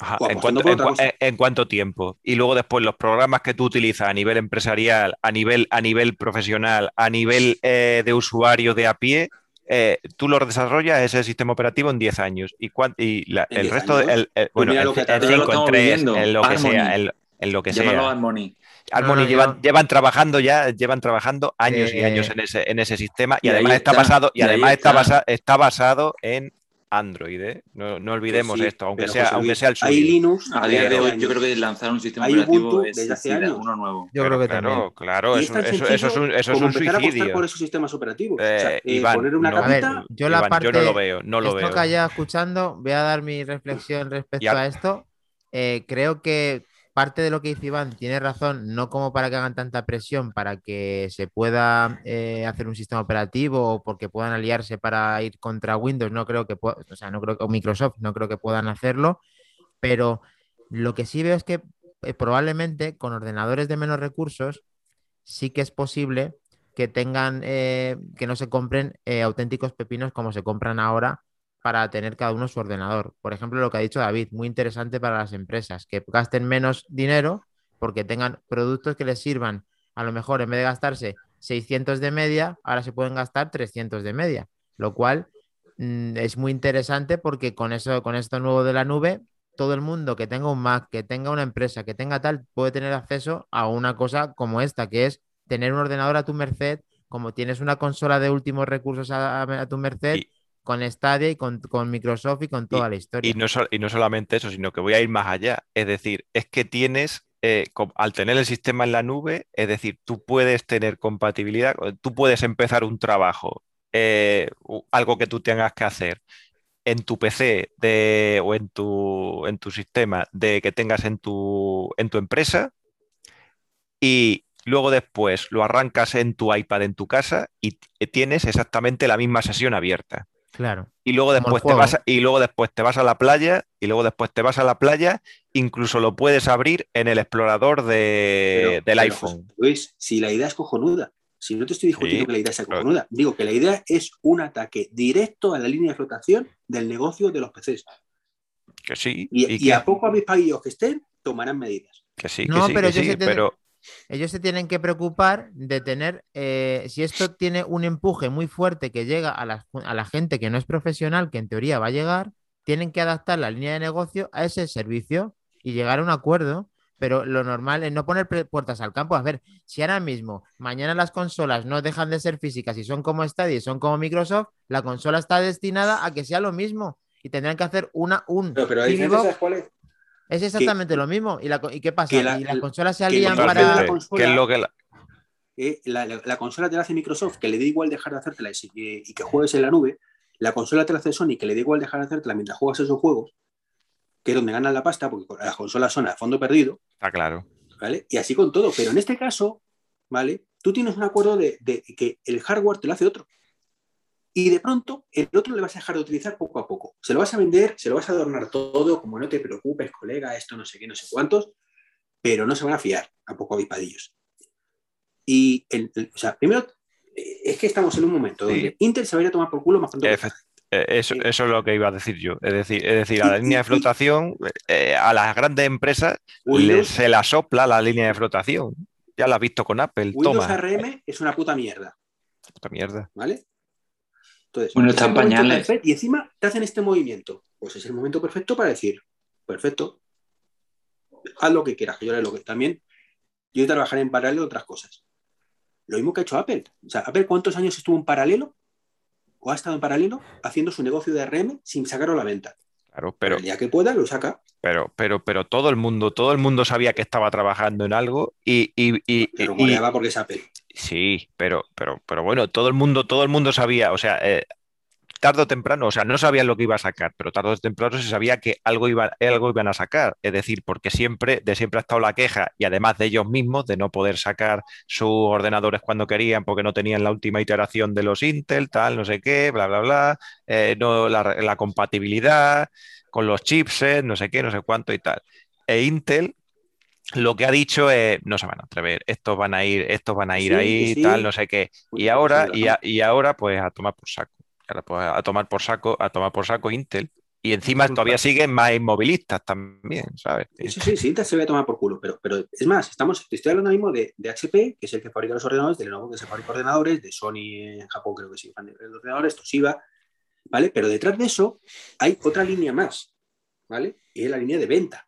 Ajá, O ¿En, apostando cuánto, por en, cuánto tiempo? Y luego después los programas que tú utilizas a nivel empresarial, a nivel, a nivel profesional, a nivel eh, de usuario de a pie, eh, tú los desarrollas ese sistema operativo en 10 años. ¿Y, y la- ¿En el 10 resto, de- años? el- el- bueno, mira en, lo que ci- te- en Pero lo 5, en estamos 3, viendo. en lo que Harmony. sea, en, en lo que Llámalo sea. Harmony. Harmony No, no, llevan, yo- llevan trabajando ya, llevan trabajando años y Eh, años en ese, en ese sistema y, y además está, está, basado, y y además está, está. basa- está basado en Android, ¿eh? No, no olvidemos Pues sí, esto, aunque pero, sea, José aunque sea el Hay suyo. Linux. A día de hoy, años. yo creo que lanzar un sistema Hay operativo Ubuntu es desde hace años. uno nuevo. Yo creo que claro, también. claro, Y eso, es eso- eso es un, eso es un empezar a apostar suicidio. por esos sistemas operativos. Eh, o sea, eh, Iván, poner una no. A ver, capita. yo la Iván, parte. yo no lo veo, no lo esto veo. que haya escuchando, voy a dar mi reflexión respecto Ya. a esto. Eh, creo que parte de lo que dice Iván tiene razón, no como para que hagan tanta presión para que se pueda eh, hacer un sistema operativo o porque puedan aliarse para ir contra Windows. No creo que o sea, no creo o Microsoft, no creo que puedan hacerlo. Pero lo que sí veo es que eh, probablemente con ordenadores de menos recursos sí que es posible que tengan, eh, que no se compren eh, auténticos pepinos como se compran ahora para tener cada uno su ordenador. Por ejemplo, lo que ha dicho David, muy interesante para las empresas, que gasten menos dinero porque tengan productos que les sirvan. A lo mejor en vez de gastarse 600 de media, ahora se pueden gastar 300 de media, lo cual mm, es muy interesante porque con eso, con esto nuevo de la nube, todo el mundo que tenga un Mac, que tenga una empresa, que tenga tal, puede tener acceso a una cosa como esta, que es tener un ordenador a tu merced, como tienes una consola de últimos recursos a, tu merced, con Stadia y con, con Microsoft y con toda la historia. Y no, y no solamente eso, sino que voy a ir más allá. Es decir, es que tienes, eh, al tener el sistema en la nube, es decir, tú puedes tener compatibilidad, tú puedes empezar un trabajo, eh, algo que tú tengas que hacer en tu PC de, o en tu, en tu sistema de que tengas en tu, en tu empresa y luego después lo arrancas en tu iPad en tu casa y tienes exactamente la misma sesión abierta. Claro. Y luego después te vas a, y luego después te vas a la playa y luego después te vas a la playa, incluso lo puedes abrir en el explorador de- Pero- del pero, iPhone. Luis, si la idea es cojonuda, si no te estoy discutiendo Sí, que la idea sea cojonuda, digo que la idea es un ataque directo a la línea de flotación del negocio de los PCs. Que sí, Y, y y que, a poco avispadillos que estén, tomarán medidas. que sí, que No, sí, pero que yo sí, te- pero Ellos se tienen que preocupar de tener, eh, si esto tiene un empuje muy fuerte que llega a la, a la gente que no es profesional, que en teoría va a llegar, tienen que adaptar la línea de negocio a ese servicio y llegar a un acuerdo, pero lo normal es no poner puertas al campo. A ver, si ahora mismo, mañana las consolas no dejan de ser físicas y son como Stadia y son como Microsoft, la consola está destinada a que sea lo mismo y tendrán que hacer una, un Pero, pero la TV diferencia, box. ¿sabes cuál es? Es exactamente lo mismo. ¿Y, la ¿y qué pasa? que la- ¿Y las consolas se alían la- para... la consola- Que es lo que la- Eh, la, la- la consola te la hace Microsoft, que le da igual dejar de hacértela y, y- y que juegues en la nube. La consola te la hace Sony, que le da igual dejar de hacértela mientras juegas esos juegos, que es donde ganan la pasta, porque las consolas son a fondo perdido, Está claro. ¿vale? Y así con todo. Pero en este caso, ¿vale? Tú tienes un acuerdo de, de que el hardware te lo hace otro. Y de pronto, el otro le vas a dejar de utilizar poco a poco. Se lo vas a vender, se lo vas a adornar todo, como no te preocupes, colega, esto no sé qué, no sé cuántos, pero no se van a fiar a poco avispadillos. Y, el, el- o sea, primero, eh, es que estamos en un momento Sí. donde Intel se va a ir a tomar por culo más pronto. que. Eh, Eso, eso es lo que iba a decir yo. Es decir, es decir a la línea de flotación, eh, a las grandes empresas Windows, se la sopla la línea de flotación. Ya la has visto con Apple. Windows Toma. ARM es una puta mierda, Puta mierda. ¿vale? Entonces, Bueno, es están el momento pañales. perfecto, Y encima te hacen este movimiento. Pues es el momento perfecto para decir, perfecto, haz lo que quieras, que yo haré lo que también. Yo trabajaré en paralelo de otras cosas. Lo mismo que ha hecho Apple. O sea, Apple, ¿cuántos años estuvo en paralelo? ¿O ha estado en paralelo haciendo su negocio de RM sin sacarlo a la venta? Claro, Pero día que pueda, lo saca. pero, pero, pero todo el mundo, todo el mundo sabía que estaba trabajando en algo y, y, y- y- porque es Apple. Sí, pero, pero, pero bueno, todo el mundo, todo el mundo sabía, o sea, eh, tarde o temprano, o sea, no sabían lo que iba a sacar, pero tarde o temprano se sabía que algo iba, algo iban a sacar. Es decir, porque siempre, de siempre ha estado la queja, y además de ellos mismos, de no poder sacar sus ordenadores cuando querían, porque no tenían la última iteración de los Intel, tal, no sé qué, bla, bla, bla, eh, no, la, la compatibilidad con los chipsets, no sé qué, no sé cuánto y tal. E Intel lo que ha dicho es, no se van a atrever, estos van a ir, estos van a ir Sí, ahí, sí. tal, no sé qué. Y ahora, pues, y, a- y ahora, pues a tomar por saco. Pues, a tomar por saco, a tomar por saco Intel. Y encima todavía siguen más inmovilistas también, ¿sabes? Eso sí, sí, Intel se va a tomar por culo. Pero, pero es más, estamos, te estoy hablando mismo de, de HP, que es el que fabrica los ordenadores, de Lenovo, que se fabrica ordenadores, de Sony en Japón, creo que sí, los ordenadores, Toshiba, ¿vale? Pero detrás de eso hay otra línea más, ¿vale? Y es la línea de venta,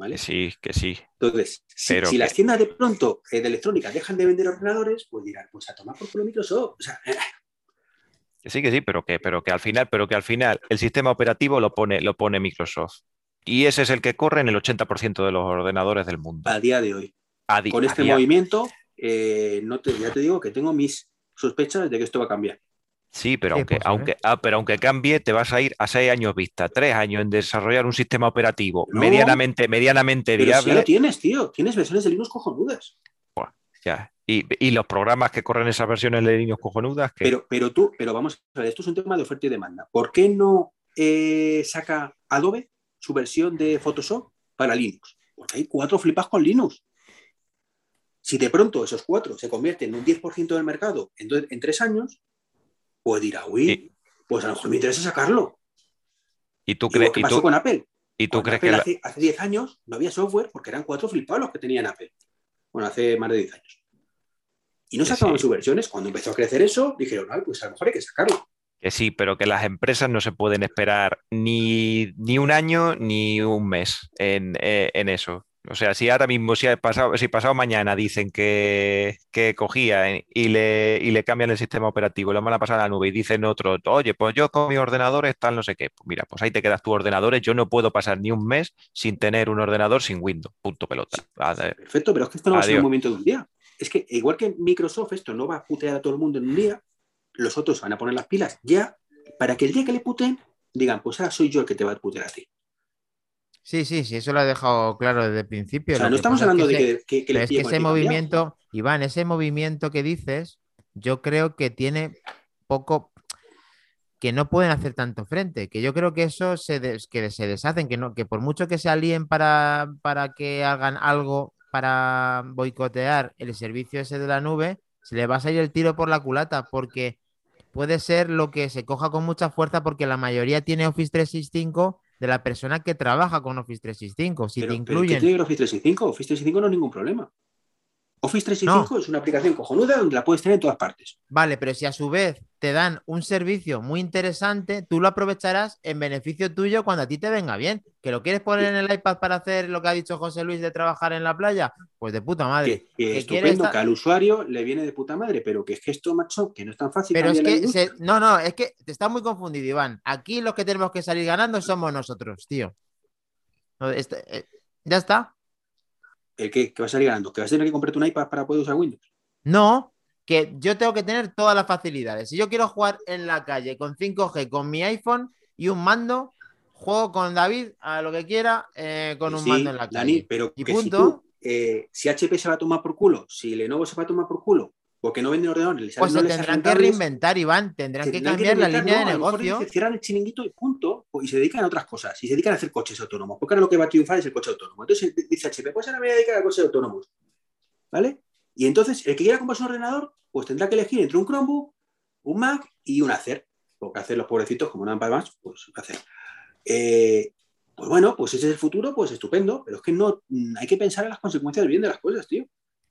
¿vale? Que sí, que sí. Entonces, si, Pero si que- las tiendas de pronto eh, de electrónica dejan de vender ordenadores, pues dirán, pues a tomar por culo Microsoft. O sea, eh, Que sí, que sí, pero que, pero que al final, pero que al final el sistema operativo lo pone, lo pone Microsoft. Y ese es el que corre en el 80% de los ordenadores del mundo. a día de hoy, A con este movimiento, eh, no te, ya te digo que tengo mis sospechas de que esto va a cambiar. Sí, pero Sí, aunque, aunque, ah, pero aunque cambie, te vas a ir a seis años vista, tres años en desarrollar un sistema operativo No. medianamente, medianamente Pero viable. lo tienes, tío. Tienes versiones de Linux cojonudas. ya. Y, y los programas que corren esas versiones de Linux cojonudas, que Pero, pero tú, pero vamos a ver, esto es un tema de oferta y demanda. ¿Por qué no eh, saca Adobe su versión de Photoshop para Linux? Porque hay cuatro flipas con Linux. Si de pronto esos cuatro se convierten en un 10% del mercado en, en tres años, pues dirá, uy, Sí. pues a lo mejor me interesa sacarlo. y tú crees, que y pasó tú, con Apple. y tú crees Apple que la- hace, hace 10 años no había software porque eran cuatro flipados los que tenían Apple. Bueno, hace más de 10 años. Y no sacaban sí. sus versiones. Cuando empezó a crecer eso, dijeron, ay, pues a lo mejor hay que sacarlo. que sí, pero que las empresas no se pueden esperar ni, ni un año ni un mes en, eh, en eso. O sea, si ahora mismo, si pasado, si pasado mañana dicen que, que cogían y le, y le cambian el sistema operativo, lo van a pasar a la nube y dicen otro, oye, pues yo con mis ordenadores tal, no sé qué. Pues mira, pues ahí te quedas tus ordenadores. Yo no puedo pasar ni un mes sin tener un ordenador sin Windows. Punto pelota. Ah, de- Perfecto, pero es que esto no va a ser un movimiento de un día. Es que igual que Microsoft esto no va a putear a todo el mundo en un día, los otros van a poner las pilas ya para que el día que le puteen digan, pues ahora soy yo el que te va a putear a ti. Sí, sí, sí, eso lo he dejado claro desde el principio. O sea, Lo no estamos es hablando que de ese- que, que, que le es que ese movimiento, Iván, ese movimiento que dices, yo creo que tiene poco, que no pueden hacer tanto frente, que yo creo que eso se, des- que se deshacen, que, no, que por mucho que se alíen para, para que hagan algo para boicotear el servicio ese de la nube, se le va a salir el tiro por la culata, porque puede ser lo que se coja con mucha fuerza, porque la mayoría tiene Office 365 de la persona que trabaja con Office 365. Si Pero, te pero ¿qué incluyen... tiene Office 365? Office 365 no es ningún problema. Office 365 es una aplicación cojonuda donde la puedes tener en todas partes. Vale, pero si a su vez te dan un servicio muy interesante, tú lo aprovecharás en beneficio tuyo cuando a ti te venga bien. ¿Que lo quieres poner en el iPad para hacer lo que ha dicho José Luis de trabajar en la playa? Pues de puta madre. Que, que Que estupendo, que al usuario le viene de puta madre, pero que es que esto, macho, que no es tan fácil. Pero es que, se- no, no, es que te estás muy confundido, Iván. Aquí los que tenemos que salir ganando somos nosotros, tío. Este- eh, ya está. ¿El qué? ¿Que vas a salir ganando? ¿Que vas a tener que comprarte un iPad para poder usar Windows? No, que yo tengo que tener todas las facilidades. Si yo quiero jugar en la calle con 5G, con mi iPhone y un mando, juego con David a lo que quiera eh, con un Sí, mando en la calle. Dani, pero Y que si punto. tú, eh, si HP se va a tomar por culo, si Lenovo se va a tomar por culo, porque no venden ordenadores, Pues no se tendrán que reinventar, Iván. Tendrán que tendrán cambiar la línea no, de negocio. cierran el chiringuito y punto, y se dedican a otras cosas, y se dedican a hacer coches autónomos, porque ahora lo que va a triunfar es el coche autónomo. Entonces dice HP, pues ahora me voy a dedicar a coches autónomos, ¿vale? Y entonces el que quiera comprarse un ordenador, pues tendrá que elegir entre un Chromebook, un Mac y un Acer, porque hacer los pobrecitos, como no dan para más, pues hacer. Eh, pues bueno, pues ese es el futuro, pues estupendo, pero es que no, mm, hay que pensar en las consecuencias del bien de las cosas, tío.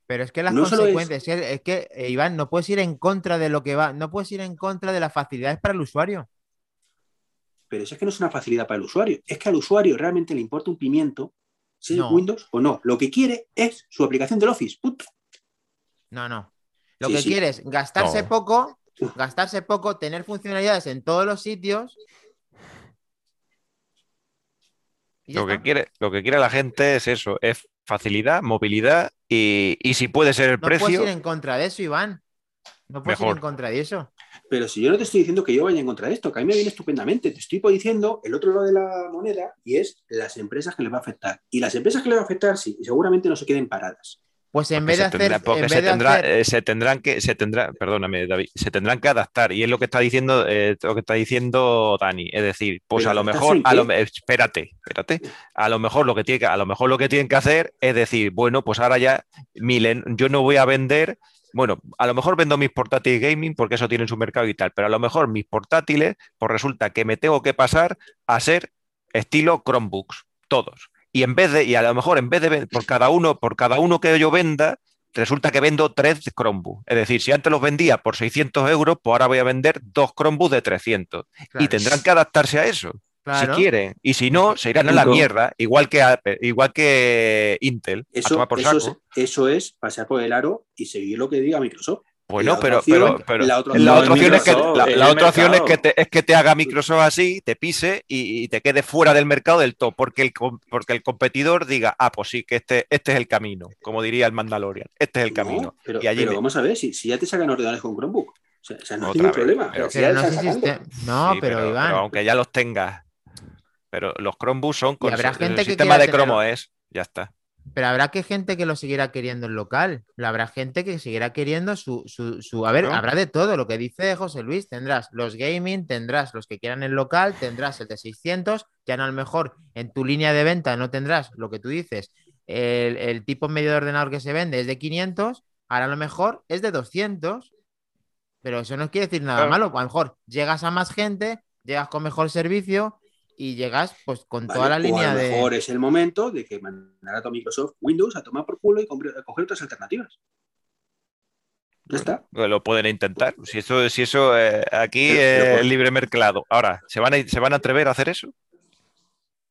Pero es que las No solo es- consecuencias, es que, es que, eh, Iván, no puedes ir en contra de lo que va, no puedes ir en contra de las facilidades para el usuario. Pero eso es que no es una facilidad para el usuario. Es que al usuario realmente le importa un pimiento si es. Windows o no. Lo que quiere es su aplicación del Office. No, no. Lo Sí, que sí. quiere es gastarse No. poco, gastarse poco, tener funcionalidades en todos los sitios. Lo que, quiere, lo que quiere la gente es eso, es facilidad, movilidad y, y si puede ser el No puedes precio, ir en contra de eso, Iván. No puedes ir en contra de eso. Pero si yo no te estoy diciendo que yo vaya en contra de esto, que a mí me viene estupendamente. Te estoy diciendo el otro lado de la moneda y es las empresas que les va a afectar. Y las empresas que les va a afectar, sí, seguramente no se queden paradas. Pues en porque vez de se hacer, tendrá- porque en se, vez de tendrá- hacer- eh, se tendrán que, se tendrá, perdóname, David, se tendrán que adaptar. Y es lo que está diciendo, eh, lo que está diciendo Dani. Es decir, pues Pero a lo ¿adaptarse mejor, a lo, me- espérate, espérate. A lo mejor lo que tiene que, a lo mejor lo que tienen que hacer es decir, bueno, pues ahora ya milen, yo no voy a vender. Bueno, a lo mejor vendo mis portátiles gaming porque eso tiene su mercado y tal, pero a lo mejor mis portátiles, pues resulta que me tengo que pasar a ser estilo Chromebooks, todos. Y en vez de, y a lo mejor en vez de por cada uno, por cada uno que yo venda, resulta que vendo tres Chromebooks. Es decir, si antes los vendía por 600 euros, pues ahora voy a vender dos Chromebooks de 300. Y tendrán que adaptarse a eso, claro. si quieren. Y si no, se irán a la mierda, igual que, Apple- igual que Intel. a Eso, tomar por eso, saco. es, eso es pasar por el aro y seguir lo que diga Microsoft. Bueno, la pero, otra opción- pero, pero la otra la opción otra es opción es que, la, es la el otra opción es que, te, es que te haga Microsoft así, te pise y, y te quede fuera del mercado del top, porque el, porque el competidor diga, ah, pues sí, que este, este es el camino, como diría el Mandalorian, este es el No, camino. pero, Y allí pero me- vamos a ver, si, si ya te sacan ordenadores con Chromebook. O sea, o sea, no vez, problema. pero- si Pero ya no si este- No, Sí, pero, Iván. pero aunque ya los tengas, pero los Chromebooks son con habrá el gente que sistema de tener- Chrome OS, ya está. Pero habrá que gente que lo seguirá queriendo en local. Habrá gente que seguirá queriendo su, su, su- A ver, habrá de todo. Lo que dice José Luis. Tendrás los gaming, tendrás los que quieran en local, tendrás el de 600. Ya no a lo mejor en tu línea de venta no tendrás lo que tú dices. El, el tipo medio de ordenador que se vende es de 500. Ahora a lo mejor es de 200. Pero eso no quiere decir nada Claro. malo. A lo mejor llegas a más gente, llegas con mejor servicio y llegas pues con Vale, toda la línea a lo de. mejor es el momento de que mandara a Microsoft Windows a tomar por culo y a coger otras alternativas. Ya está. Lo pueden intentar. Si eso, si eso eh, aquí es libre mercado. Ahora, ¿se van, a, ¿se van a atrever a hacer eso?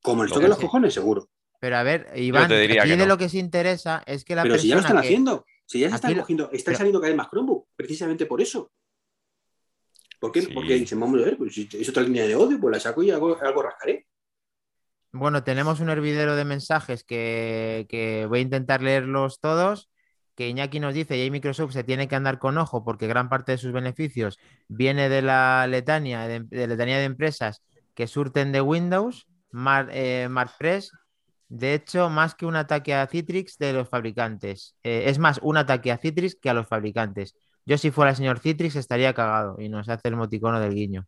Como les toquen que los cojones, seguro. Pero a ver, Iván, aquí de no. lo que se interesa es que la Pero si ya lo están que- haciendo. Si ya se están lo- cogiendo, están pero- saliendo cada vez más Chromebook, precisamente por eso. ¿Por qué? Sí. Porque dicen, vamos a ver, pues es otra línea de odio, pues la saco y algo, algo rascaré. Bueno, tenemos un hervidero de mensajes que, que voy a intentar leerlos todos. Que Iñaki nos dice, y Microsoft se tiene que andar con ojo porque gran parte de sus beneficios viene de la letania de, de letanía de empresas que surten de Windows, Mar, eh, MarkPress. De hecho, más que un ataque a Citrix de los fabricantes. Eh, es más, un ataque a Citrix que a los fabricantes. Yo si fuera el señor Citrix estaría cagado y nos hace el moticono del guiño.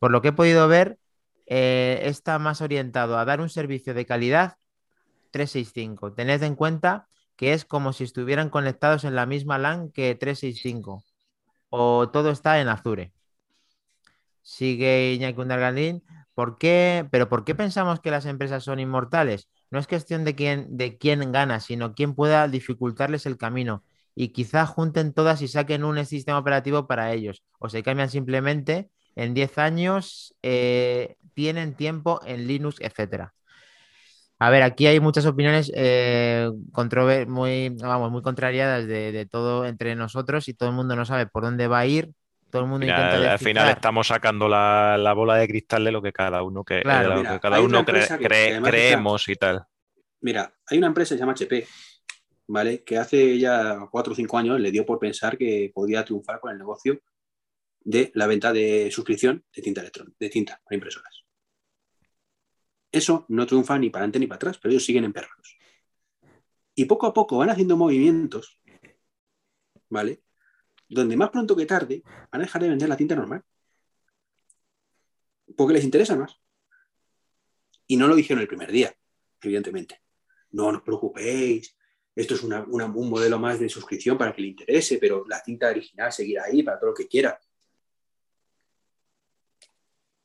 Por lo que he podido ver, eh, está más orientado a dar un servicio de calidad 365. Tened en cuenta que es como si estuvieran conectados en la misma LAN que 365 o todo está en Azure. Sigue Iñaki Undargalín. ¿Por qué? Pero ¿por qué pensamos que las empresas son inmortales? No es cuestión de quién, de quién gana, sino quién pueda dificultarles el camino. Y quizá junten todas y saquen un sistema operativo para ellos. O se cambian simplemente en 10 años, eh, tienen tiempo en Linux, etcétera. A ver, aquí hay muchas opiniones eh, muy, vamos, muy contrariadas de, todo entre nosotros y todo el mundo no sabe por dónde va a ir. Todo el mundo intenta Al final estamos sacando la, bola de cristal de lo que cada uno, que, cada uno creemos y tal. Mira, hay una empresa que se llama HP, ¿vale? Que hace ya cuatro o cinco años le dio por pensar que podía triunfar con el negocio de la venta de suscripción de tinta electrónica, de tinta para impresoras. Eso no triunfa ni para adelante ni para atrás, pero ellos siguen emperrados. Y poco a poco van haciendo movimientos, ¿vale? Donde más pronto que tarde van a dejar de vender la tinta normal. Porque les interesa más. Y no lo dijeron el primer día, evidentemente. No, no os preocupéis, esto es un modelo más de suscripción para que le interese, pero la tinta original seguirá ahí para todo lo que quiera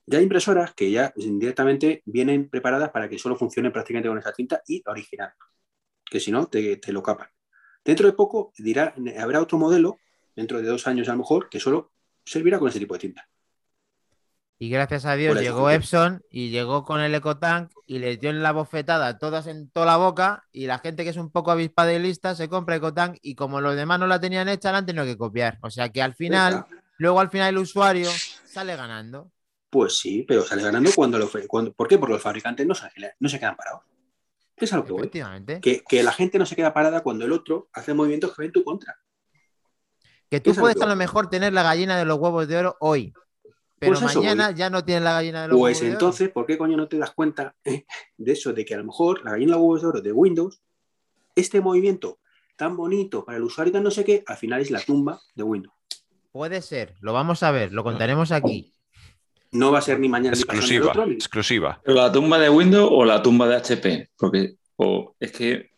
ya hay impresoras que ya directamente vienen preparadas para que solo funcione prácticamente con esa tinta y original, que si no te, lo capan. Dentro de poco dirá, habrá otro modelo, dentro de dos años a lo mejor, que solo servirá con ese tipo de tinta. Y gracias a Dios llegó Epson y llegó con el EcoTank y les dio en la bofetada todas en toda la boca y la gente que es un poco avispada y lista se compra EcoTank y como los demás no la tenían hecha la han tenido que copiar. O sea que al final, luego al final el usuario sale ganando. Pues sí, pero sale ganando cuando lo cuando, ¿Por qué? Porque los fabricantes no se, no se quedan parados. Es algo que voy. Que, que, la gente no se queda parada cuando el otro hace movimientos que ven tu contra. Que tú puedes a lo mejor tener la gallina de los huevos de oro hoy, pero pues mañana ya no tienes la gallina de los pues huevos de oro. Pues entonces, ¿por qué coño no te das cuenta eh, de eso? De que a lo mejor la gallina de los huevos de oro de Windows, este movimiento tan bonito para el usuario que no sé qué, al final es la tumba de Windows. Puede ser, lo vamos a ver, lo contaremos aquí. No va a ser ni mañana exclusiva, ni exclusiva. ¿Pero la tumba de Windows o la tumba de HP? Porque es que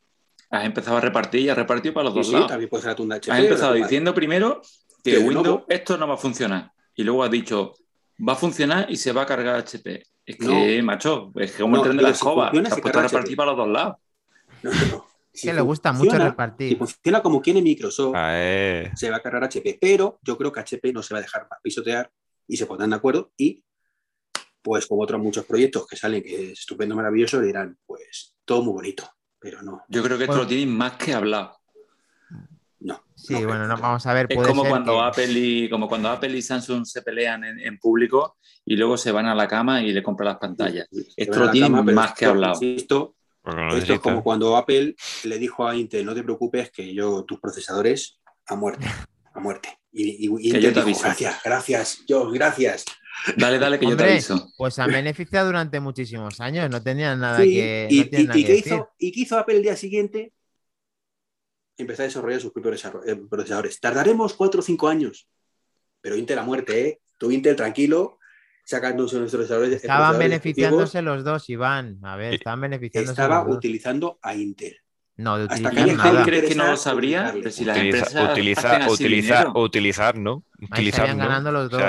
has empezado a repartir y has repartido para los dos lados. También puede ser la tumba de HP. Has empezado diciendo primero que, Windows esto no va a funcionar. Y luego has dicho va a funcionar y se va a cargar HP. Es que, macho, es que como el tren de la escoba. Te has puesto a repartir para los dos lados. No, no. [laughs] que le gusta mucho repartir. Si funciona como quiere Microsoft, se va a cargar HP. Pero yo creo que HP no se va a dejar pisotear y se pondrán de acuerdo y pues como otros muchos proyectos que salen, que es estupendo, maravilloso, dirán, pues todo muy bonito, pero no. Yo creo que esto lo tienen más que hablar. No. Sí, bueno, no, vamos a ver. Es como cuando, Apple y, como cuando Apple y Samsung se pelean en, público y luego se van a la cama y le compran las pantallas. esto lo tienen más que hablado. esto es como cuando Apple le dijo a Intel, no te preocupes que yo tus procesadores a muerte, a muerte. Y, Intel dijo, gracias, gracias, yo, gracias. Dale, dale, que yo te aviso. Pues han beneficiado durante muchísimos años, no tenían nada que. Y, qué hizo, ¿Y qué hizo Apple el día siguiente? Empezó a desarrollar sus propios eh, procesadores. Tardaremos cuatro o cinco años. Pero Intel a muerte, ¿eh? Tú, Intel, tranquilo, sacando nuestros procesadores. Estaban beneficiándose los dos, Iván. A ver, estaban beneficiándose. Estaba utilizando a Intel. No, de utilizar nada. ¿Crees que no lo sabría? Si utiliza, utilizar, utilizar, ¿no? Utilizar, ganando los dos.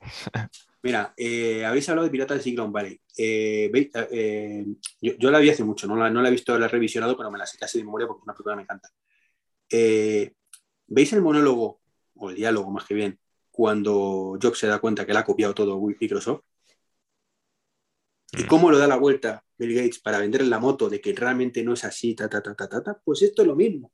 [laughs] Mira, eh, habéis hablado de Piratas de Silicon Valley. Eh, eh, yo, la vi hace mucho, no la, no la he visto, la he revisionado, pero me la sé casi de memoria porque es una película que me encanta. ¿Veis el monólogo, o el diálogo más que bien, cuando Jobs se da cuenta que le ha copiado todo Microsoft? ¿Y mm. cómo lo da la vuelta Bill Gates para vender la moto de que realmente no es así, ta, ta, ta, ta, ta, Pues esto es lo mismo.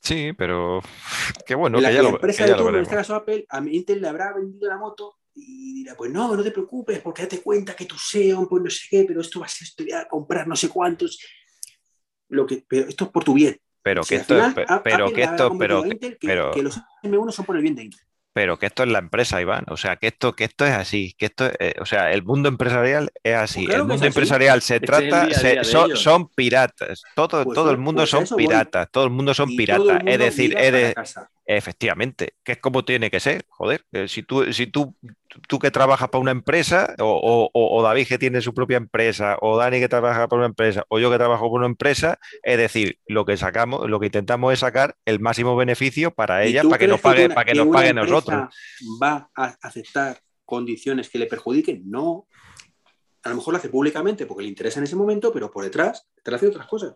Sí, pero [laughs] qué bueno. La, que ya la empresa de todo, en este caso Apple, a Intel le habrá vendido la moto y dirá, pues no, no te preocupes, porque date cuenta que tu SEO, pues no sé qué, pero esto va a ser estudiar, comprar no sé cuántos. Lo que, pero esto es por tu bien. Pero que esto, pero que esto, pero, pero, que los M1 son por el bien de Intel pero que esto es la empresa, Iván. O sea, que esto, que esto es así, que esto, eh, o sea, el mundo empresarial es así. Pues el mundo empresarial se trata, son, piratas. Todo, pues todo el mundo son piratas. Todo el mundo son piratas. Es decir, es efectivamente, que es como tiene que ser. Joder, eh, si tú, si tú tú que trabajas para una empresa, o, David que tiene su propia empresa, o Dani que trabaja para una empresa, o yo que trabajo para una empresa, es decir, lo que sacamos, lo que intentamos es sacar el máximo beneficio para ella, para que nos pague, para que, nos pague nosotros. ¿Va a aceptar condiciones que le perjudiquen? No. A lo mejor lo hace públicamente porque le interesa en ese momento, pero por detrás está haciendo otras cosas.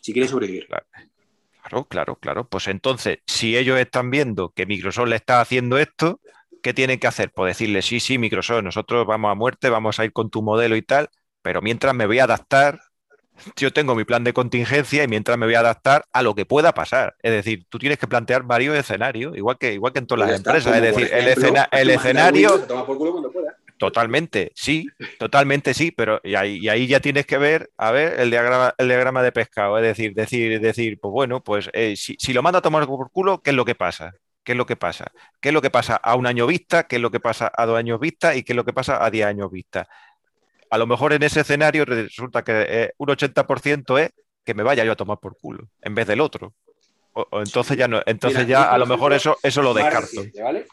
Si quiere sobrevivir. Claro, claro, claro. Pues entonces, si ellos están viendo que Microsoft le está haciendo esto, ¿qué tienen que hacer? Pues decirle, sí, sí, Microsoft, nosotros vamos a muerte, vamos a ir con tu modelo y tal, pero mientras me voy a adaptar, yo tengo mi plan de contingencia y mientras me voy a adaptar a lo que pueda pasar. Es decir, tú tienes que plantear varios escenarios, igual que, igual que en todas las Pues está, empresas. Es decir, el, escena- el escenario, Windows, toma por culo cuando pueda. Totalmente, sí, totalmente sí, pero y ahí, y ahí ya tienes que ver, a ver, el diagrama, el diagrama de pescado. Es decir, decir, decir, pues bueno, pues eh, si, si lo mando a tomar por culo, ¿qué es lo que pasa? ¿Qué es lo que pasa? ¿Qué es lo que pasa a un año vista? ¿Qué es lo que pasa a dos años vista? ¿Y qué es lo que pasa a diez años vista? A lo mejor en ese escenario resulta que eh, un 80% es que me vaya yo a tomar por culo, en vez del otro. O, o entonces ya no, entonces Mira, ya a lo mejor eso, eso lo descarto. ¿vale?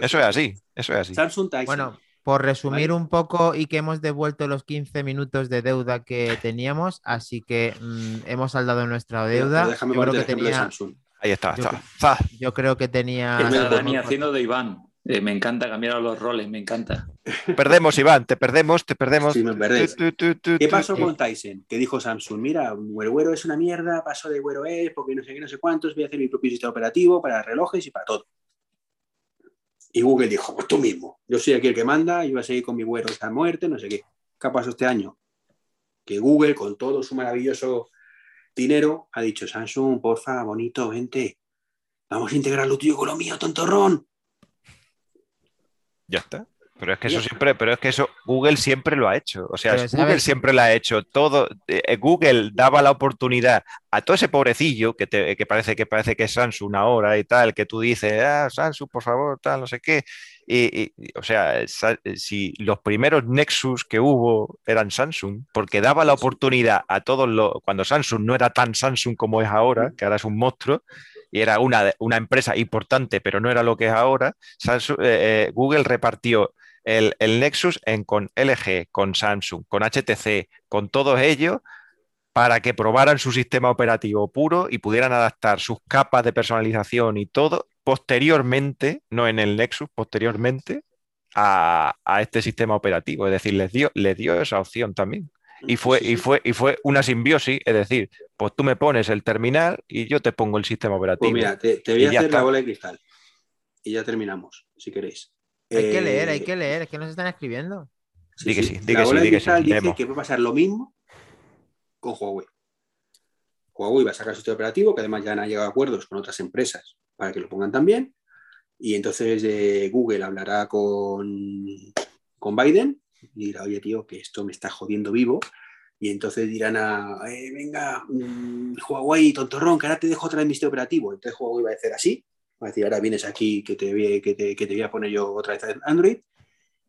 Eso es así, eso es así. Samsung Tyson. Bueno, por resumir Vale. un poco y que hemos devuelto los 15 minutos de deuda que teníamos, así que mm, hemos saldado nuestra deuda. pero déjame Yo creo, que de tenía, Samsung. Ahí está, Yo está. yo creo que tenía. Es Dani haciendo de Iván. Eh, me encanta cambiar los roles, me encanta. Perdemos, Iván, te perdemos, te perdemos. Sí, me perdéis. Tu, tu, tu, ¿Qué pasó tu. con Tyson? Que dijo Samsung, mira, Wear Wear es una mierda, paso de Wear OS porque no sé qué, no sé cuántos, voy a hacer mi propio sistema operativo para relojes y para todo. Y Google dijo, pues tú mismo, yo soy aquí el que manda, yo voy a seguir con mi Wear OS a muerte, no sé qué. ¿Qué pasó este año? Que Google, con todo su maravilloso dinero, ha dicho, Samsung, porfa, bonito, vente, vamos a integrar lo tuyo con lo mío, tontorrón. Ya está. Pero es que eso siempre, pero es que eso Google siempre lo ha hecho. O sea, Pero, Google ¿sabes? siempre lo ha hecho. Todo eh, Google daba la oportunidad a todo ese pobrecillo que, te- que parece que parece que es Samsung ahora y tal, que tú dices, ah, Samsung, por favor, tal, no sé qué. Y, o sea, sa- si los primeros Nexus que hubo eran Samsung, porque daba la oportunidad a todos los, cuando Samsung no era tan Samsung como es ahora, que ahora es un monstruo, y era una, una empresa importante, pero no era lo que es ahora, Samsung- eh, eh, Google repartió el, el Nexus en, con LG, con Samsung, con HTC, con todos ellos, para que probaran su sistema operativo puro y pudieran adaptar sus capas de personalización y todo posteriormente, no en el Nexus, posteriormente a, a este sistema operativo. Es decir, les dio, les dio esa opción también. Y fue, Sí, sí, y, fue, y fue una simbiosis, es decir, pues tú me pones el terminal y yo te pongo el sistema operativo. Pues mira, te, te voy a hacer la bola de cristal. Y ya terminamos, si queréis. Hay que Eh, leer, hay que leer, es que nos están escribiendo. Di que sí, di la que sí, bola sí, cristal dice que puede pasar lo mismo con Huawei. Huawei va a sacar su sistema operativo, que además ya han llegado a acuerdos con otras empresas para que lo pongan también. Y entonces eh, Google hablará con, con Biden y dirá, oye, tío, que esto me está jodiendo vivo. Y entonces dirán a, "Eh, venga, mm, Huawei, tontorrón, que ahora te dejo otra vez mi sistema operativo. Entonces Huawei va a decir así, va a decir, ahora vienes aquí que te, voy- que te, que te voy a poner yo otra vez Android.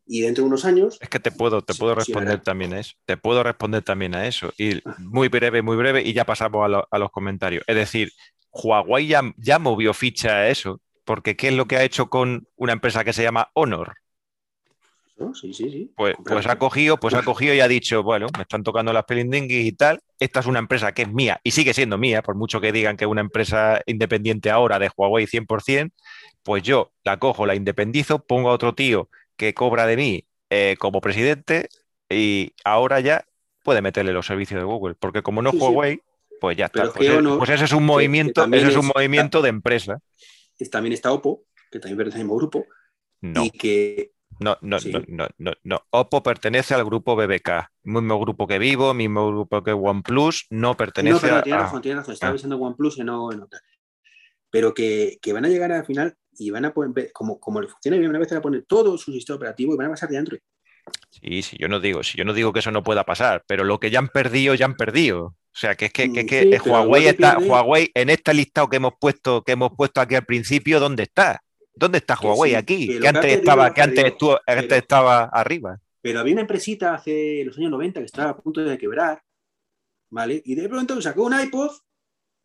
Y dentro de unos años, Es que te puedo, te puedo responder también a eso. Te puedo responder también a eso. Y muy breve, muy breve, y ya pasamos a, lo- a los comentarios. Es decir, Huawei ya, ya movió ficha a eso, porque ¿qué es lo que ha hecho con una empresa que se llama Honor? ¿no? Sí, sí, sí. Pues, pues ha cogido, pues ha cogido y ha dicho, bueno, me están tocando las pelindinguis y tal. Esta es una empresa que es mía y sigue siendo mía, por mucho que digan que es una empresa independiente ahora de Huawei 100%, pues yo la cojo, la independizo, pongo a otro tío que cobra de mí eh, como presidente y ahora ya puede meterle los servicios de Google, porque como no es Sí, sí. Huawei, pues ya está. es Pues, es- pues ese es un movimiento, ese es un movimiento de empresa. También está Oppo, que también pertenece al mismo grupo, No. y que No, no, Sí. no, no, no, no. Oppo pertenece al grupo BBK, mismo grupo que Vivo, mismo grupo que OnePlus, no pertenece no, pero tiene a- razón, tiene razón, estaba ah. pensando en OnePlus y no en otra. Pero que, que van a llegar al final y van a poner, como, como le funciona bien, una vez van a poner todo su sistema operativo y van a pasar de Android. Sí, sí, yo no digo, sí, yo no digo que eso no pueda pasar, pero lo que ya han perdido, ya han perdido. O sea, que es que, que, es Mm, que sí, Huawei está, Huawei en este listado que hemos puesto, que hemos puesto aquí al principio, ¿dónde está? ¿Dónde está Que Huawei sí, aquí? que Que lo que antes estaba, lo que antes estuvo, antes pero- estaba arriba. Pero había una empresita hace los años 90 que estaba a punto de quebrar, ¿vale? Y de pronto sacó un iPod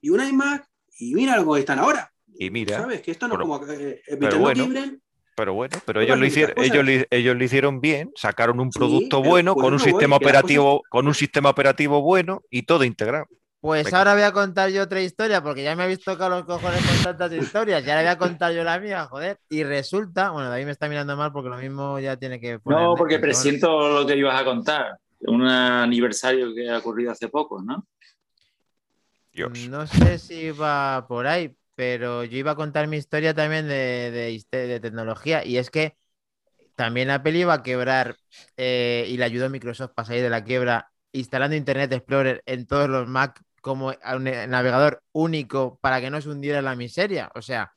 y un iMac y mira cómo están ahora. Y mira, ¿Sabes? Que esto no es pero- como eh, mientras no bueno, Pero bueno, pero ellos lo, hicieron, ellos, lo- ellos lo hicieron bien, sacaron un producto pero bueno, con un sistema que operativo, con un sistema operativo bueno y todo integrado. Pues Venga. ahora voy a contar yo otra historia, porque ya me habéis tocado los cojones con tantas historias. Y ahora voy a contar yo la mía, joder. Y resulta, bueno, David me está mirando mal porque lo mismo ya tiene que poner. No, porque presiento lo que ibas a contar. Un aniversario que ha ocurrido hace poco, ¿no? Dios. No sé si va por ahí, pero yo iba a contar mi historia también de, de tecnología. Y es que también Apple iba a quebrar eh, y le ayudó a Microsoft para salir de la quiebra instalando Internet Explorer en todos los Mac como a un eh, navegador único para que no se hundiera en la miseria. O sea,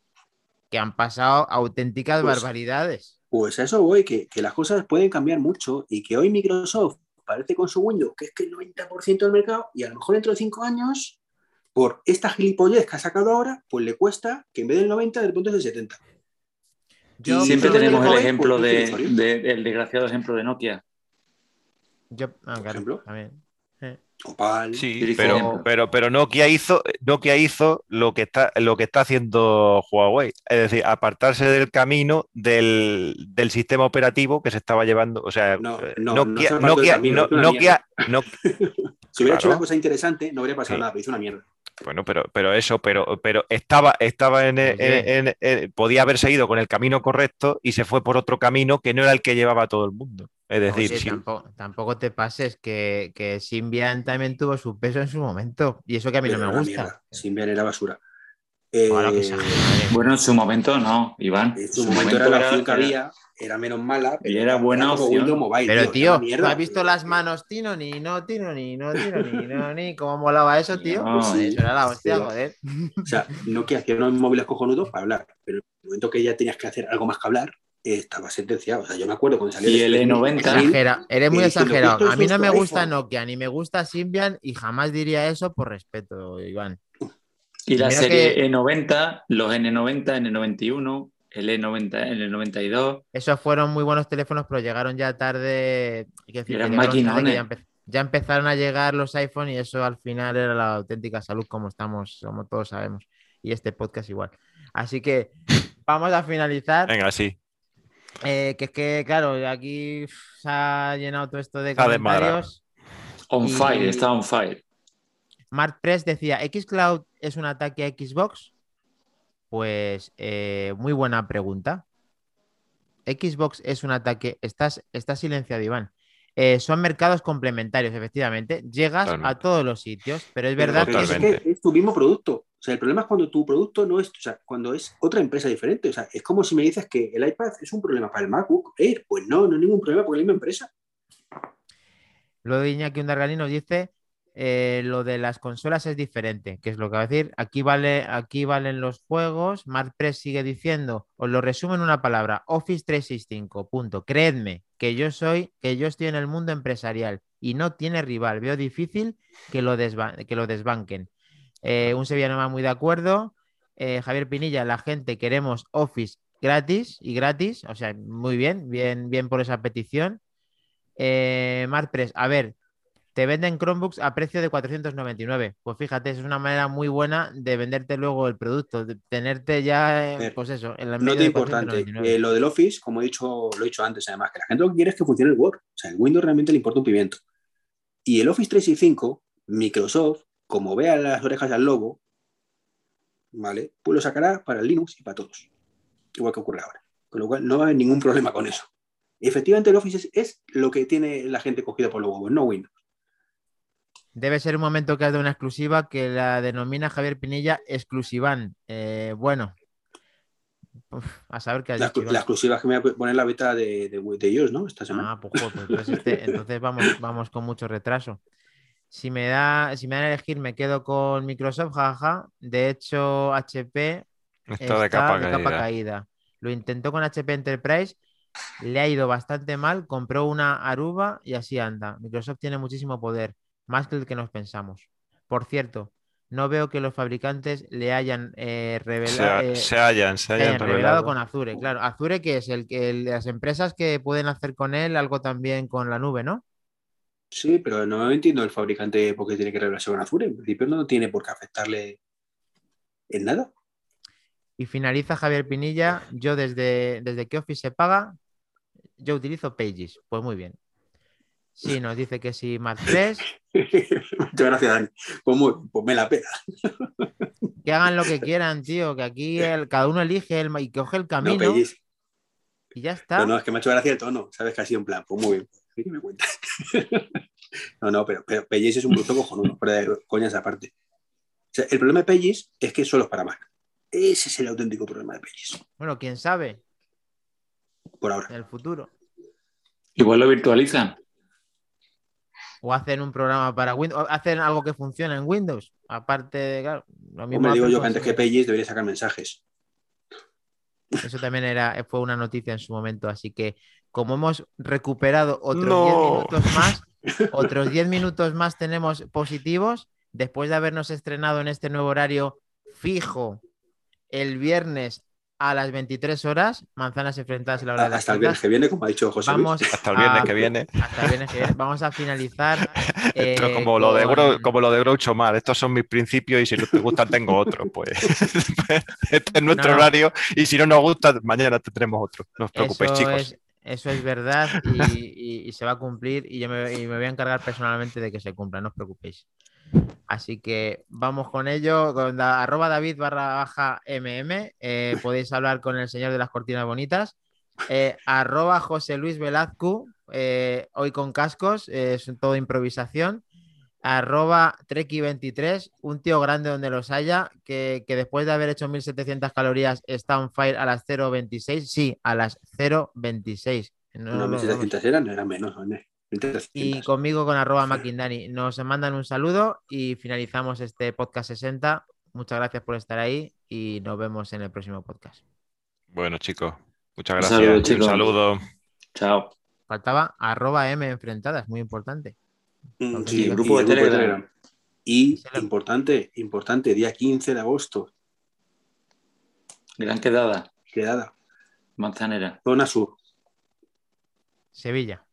que han pasado auténticas Pues- barbaridades. Pues a eso voy, que, que las cosas pueden cambiar mucho y que hoy Microsoft parece con su Windows que es que el 90% del mercado y a lo mejor dentro de cinco años, por esta gilipollez que ha sacado ahora, pues le cuesta que en vez del 90 de repente es el 70. Yo, Y Siempre tenemos el ejemplo pues, de, el desgraciado ejemplo de Nokia. yo- ah, claro, ejemplo. también. Opal. Sí, pero, pero, pero Nokia hizo, Nokia hizo lo que está, lo que está haciendo Huawei, es decir, apartarse del camino del, del sistema operativo que se estaba llevando. O sea, No, eh, no, no Nokia, se camino, [laughs] Si hubiera hecho una cosa interesante, no habría pasado Sí. nada, pero hizo una mierda. Bueno, pero, pero eso, pero, pero estaba, estaba en, en- en- en- podía haber seguido con el camino correcto y se fue por otro camino que no era el que llevaba todo el mundo. Es decir, Oye, sí, tampoco, tampoco te pases que, que Symbian también tuvo su peso en su momento. Y eso que a mí no me gusta. mierda. Symbian era basura. Que Eh, madre. Bueno, en su momento no, Iván. en su momento era la opción que había, era menos mala, pero era buena opción. Windows Mobile. Pero tío, una ¿tú mierda. has visto las manos Tino ni no Tino ni no Tino ni no ni cómo molaba eso, tío? No, Joder, eso era la hostia, sí. joder. O sea, Nokia hacía unos móviles cojonudos para hablar, pero en el momento que ya tenías que hacer algo más que hablar, eh, estaba sentenciado. O sea, yo me acuerdo cuando salió Y el E90. Exagera, eres muy diciendo, exagerado. "Esto es A mí no me gusta iPhone". Nokia ni me gusta Symbian y jamás diría eso por respeto, Iván. Y la Mira serie que- E90, los N90, N91, el E90, el N92. Esos fueron muy buenos teléfonos, pero llegaron ya tarde. decir, Eran maquinones. ya, empe- ya empezaron a llegar los iPhone y eso al final era la auténtica salud, como estamos, como todos sabemos. Y este podcast igual. Así que [laughs] vamos a finalizar. venga, sí. Eh, que es que, claro, aquí se ha llenado todo esto de comentarios. On Y- fire, está on fire. Mark Press decía, ¿Xcloud es un ataque a Xbox? Pues eh, muy buena pregunta. Xbox es un ataque, estás, estás silenciado, Iván. Eh, son mercados complementarios, efectivamente. Llegas a todos los sitios, pero es verdad es que Totalmente. que es tu mismo producto. O sea, el problema es cuando tu producto no es, o sea, cuando es otra empresa diferente. O sea, es como si me dices que el iPad es un problema para el MacBook Air. Pues no, no es ningún problema porque es la misma empresa. Lo de Iñaki Undargali nos dice eh, lo de las consolas es diferente, que es lo que va a decir. Aquí, vale, aquí valen los juegos. Mark Press sigue diciendo, os lo resumo en una palabra, Office 365, punto. Creedme que yo soy, que yo estoy en el mundo empresarial y no tiene rival. Veo difícil que lo, que lo desbanquen. Eh, un sevillano más muy de acuerdo. Eh, Javier Pinilla, la gente queremos Office gratis y gratis. O sea, muy bien, bien, bien por esa petición. Eh, a ver, te venden Chromebooks a precio de 499. Pues fíjate, es una manera muy buena de venderte luego el producto, de tenerte ya, eh, pues eso, en la No medio te de importante. 499. Eh, lo del Office, como he dicho, lo he dicho antes, además, que la gente lo que quiere es que funcione el Word. O sea, el Windows realmente le importa un pimiento. Y el Office 365, Microsoft, como vea las orejas al lobo, ¿vale? Pues lo sacará para el Linux y para todos. Igual que ocurre ahora. Con lo cual no va a haber ningún problema con eso. Efectivamente, el Office es, es lo que tiene la gente cogida por los huevos, no Windows. Debe ser un momento que has de una exclusiva que la denomina Javier Pinilla exclusivan. Eh, bueno, uf, a saber qué has La, dicho. la exclusiva es que me voy a poner la beta de, de, de iOS, ¿no? Esta semana. Ah, pues, joder, pues entonces, este- [laughs] entonces vamos, vamos con mucho retraso. Si me da, si me dan a elegir, me quedo con Microsoft, jaja. De hecho, HP Está de capa caída. caída. Lo intentó con HP Enterprise, le ha ido bastante mal, compró una Aruba y así anda. Microsoft tiene muchísimo poder, más que el que nos pensamos. Por cierto, no veo que los fabricantes le hayan eh, Se, revelado, ha- eh, se se se hayan hayan revelado revelado. con Azure. Claro, Azure que es el que el- las empresas que pueden hacer con él algo también con la nube, ¿no? Sí, pero no entiendo el fabricante por qué tiene que revelarse con Azure. En principio no tiene por qué afectarle en nada. Y finaliza Javier Pinilla. Yo desde, desde que Office se paga, yo utilizo Pages. Pues muy bien. Sí, nos dice que sí, más 3. [laughs] Muchas gracias, Dani. Pues, muy- pues me la pela. Que hagan lo que [laughs] quieran, tío. Que aquí el- cada uno elige el, y coge el No, camino Pellis. y ya está. no, es que me ha hecho gracia el tono. Sabes que ha sido en plan, pues muy bien. ¿Qué me cuentas? [laughs] no, no, pero, pero Pellis es un bruto cojonudo, fuera de coñas aparte. O sea, el problema de Pellis es que solo es para Mac. Ese es el auténtico problema de Pellis, Bueno, quién sabe por ahora. en el futuro. Igual lo virtualizan. O hacen un programa para Windows, hacen algo que funcione en Windows. Aparte de, claro, lo mismo me digo yo que antes que Pellis debería sacar mensajes. Eso también era, fue una noticia en su momento. Así que, como hemos recuperado otros 10 No. minutos más, [laughs] otros 10 minutos más tenemos positivos. Después de habernos estrenado en este nuevo horario fijo el viernes a las 23 horas, manzanas enfrentadas a la hora de las Hasta el viernes que viene, como ha dicho José Luis. [laughs] Hasta el viernes a- que viene. Hasta el viernes que viene. Vamos a finalizar. [laughs] Esto es eh, como, lo de Gro- como lo de Groucho Mar. Estos son mis principios y si no te gustan tengo otros. Pues [laughs] este es nuestro No. horario y si no nos gusta, mañana tendremos otro. No os preocupéis, eso chicos. Es, eso es verdad y, se va a cumplir y yo me, voy a encargar personalmente de que se cumpla, no os preocupéis. Así que vamos con ello, con arroba David barra baja MM, podéis hablar con el señor de las cortinas bonitas, eh, arroba José Luis Velazco, eh, hoy con cascos, eh, es todo improvisación, arroba Treki23, un tío grande donde los haya, que, que después de haber hecho 1700 calorías está on fire a las 0.26, sí, a las 0.26. No, No, no, no, 1700 eran, eran menos, ¿no? 1300. y conmigo con arroba Maquindani. Nos mandan un saludo y finalizamos este podcast 60. Muchas gracias por estar ahí y nos vemos en el próximo podcast. Bueno, chicos, muchas Un gracias. saludo, Un saludo. Chao. Faltaba arroba M enfrentadas, muy importante. Mm, Sí, el grupo y de Telegram. Y Se lo- importante, importante, día 15 de agosto, Gran quedada. quedada, Manzanera. zona sur. Sevilla.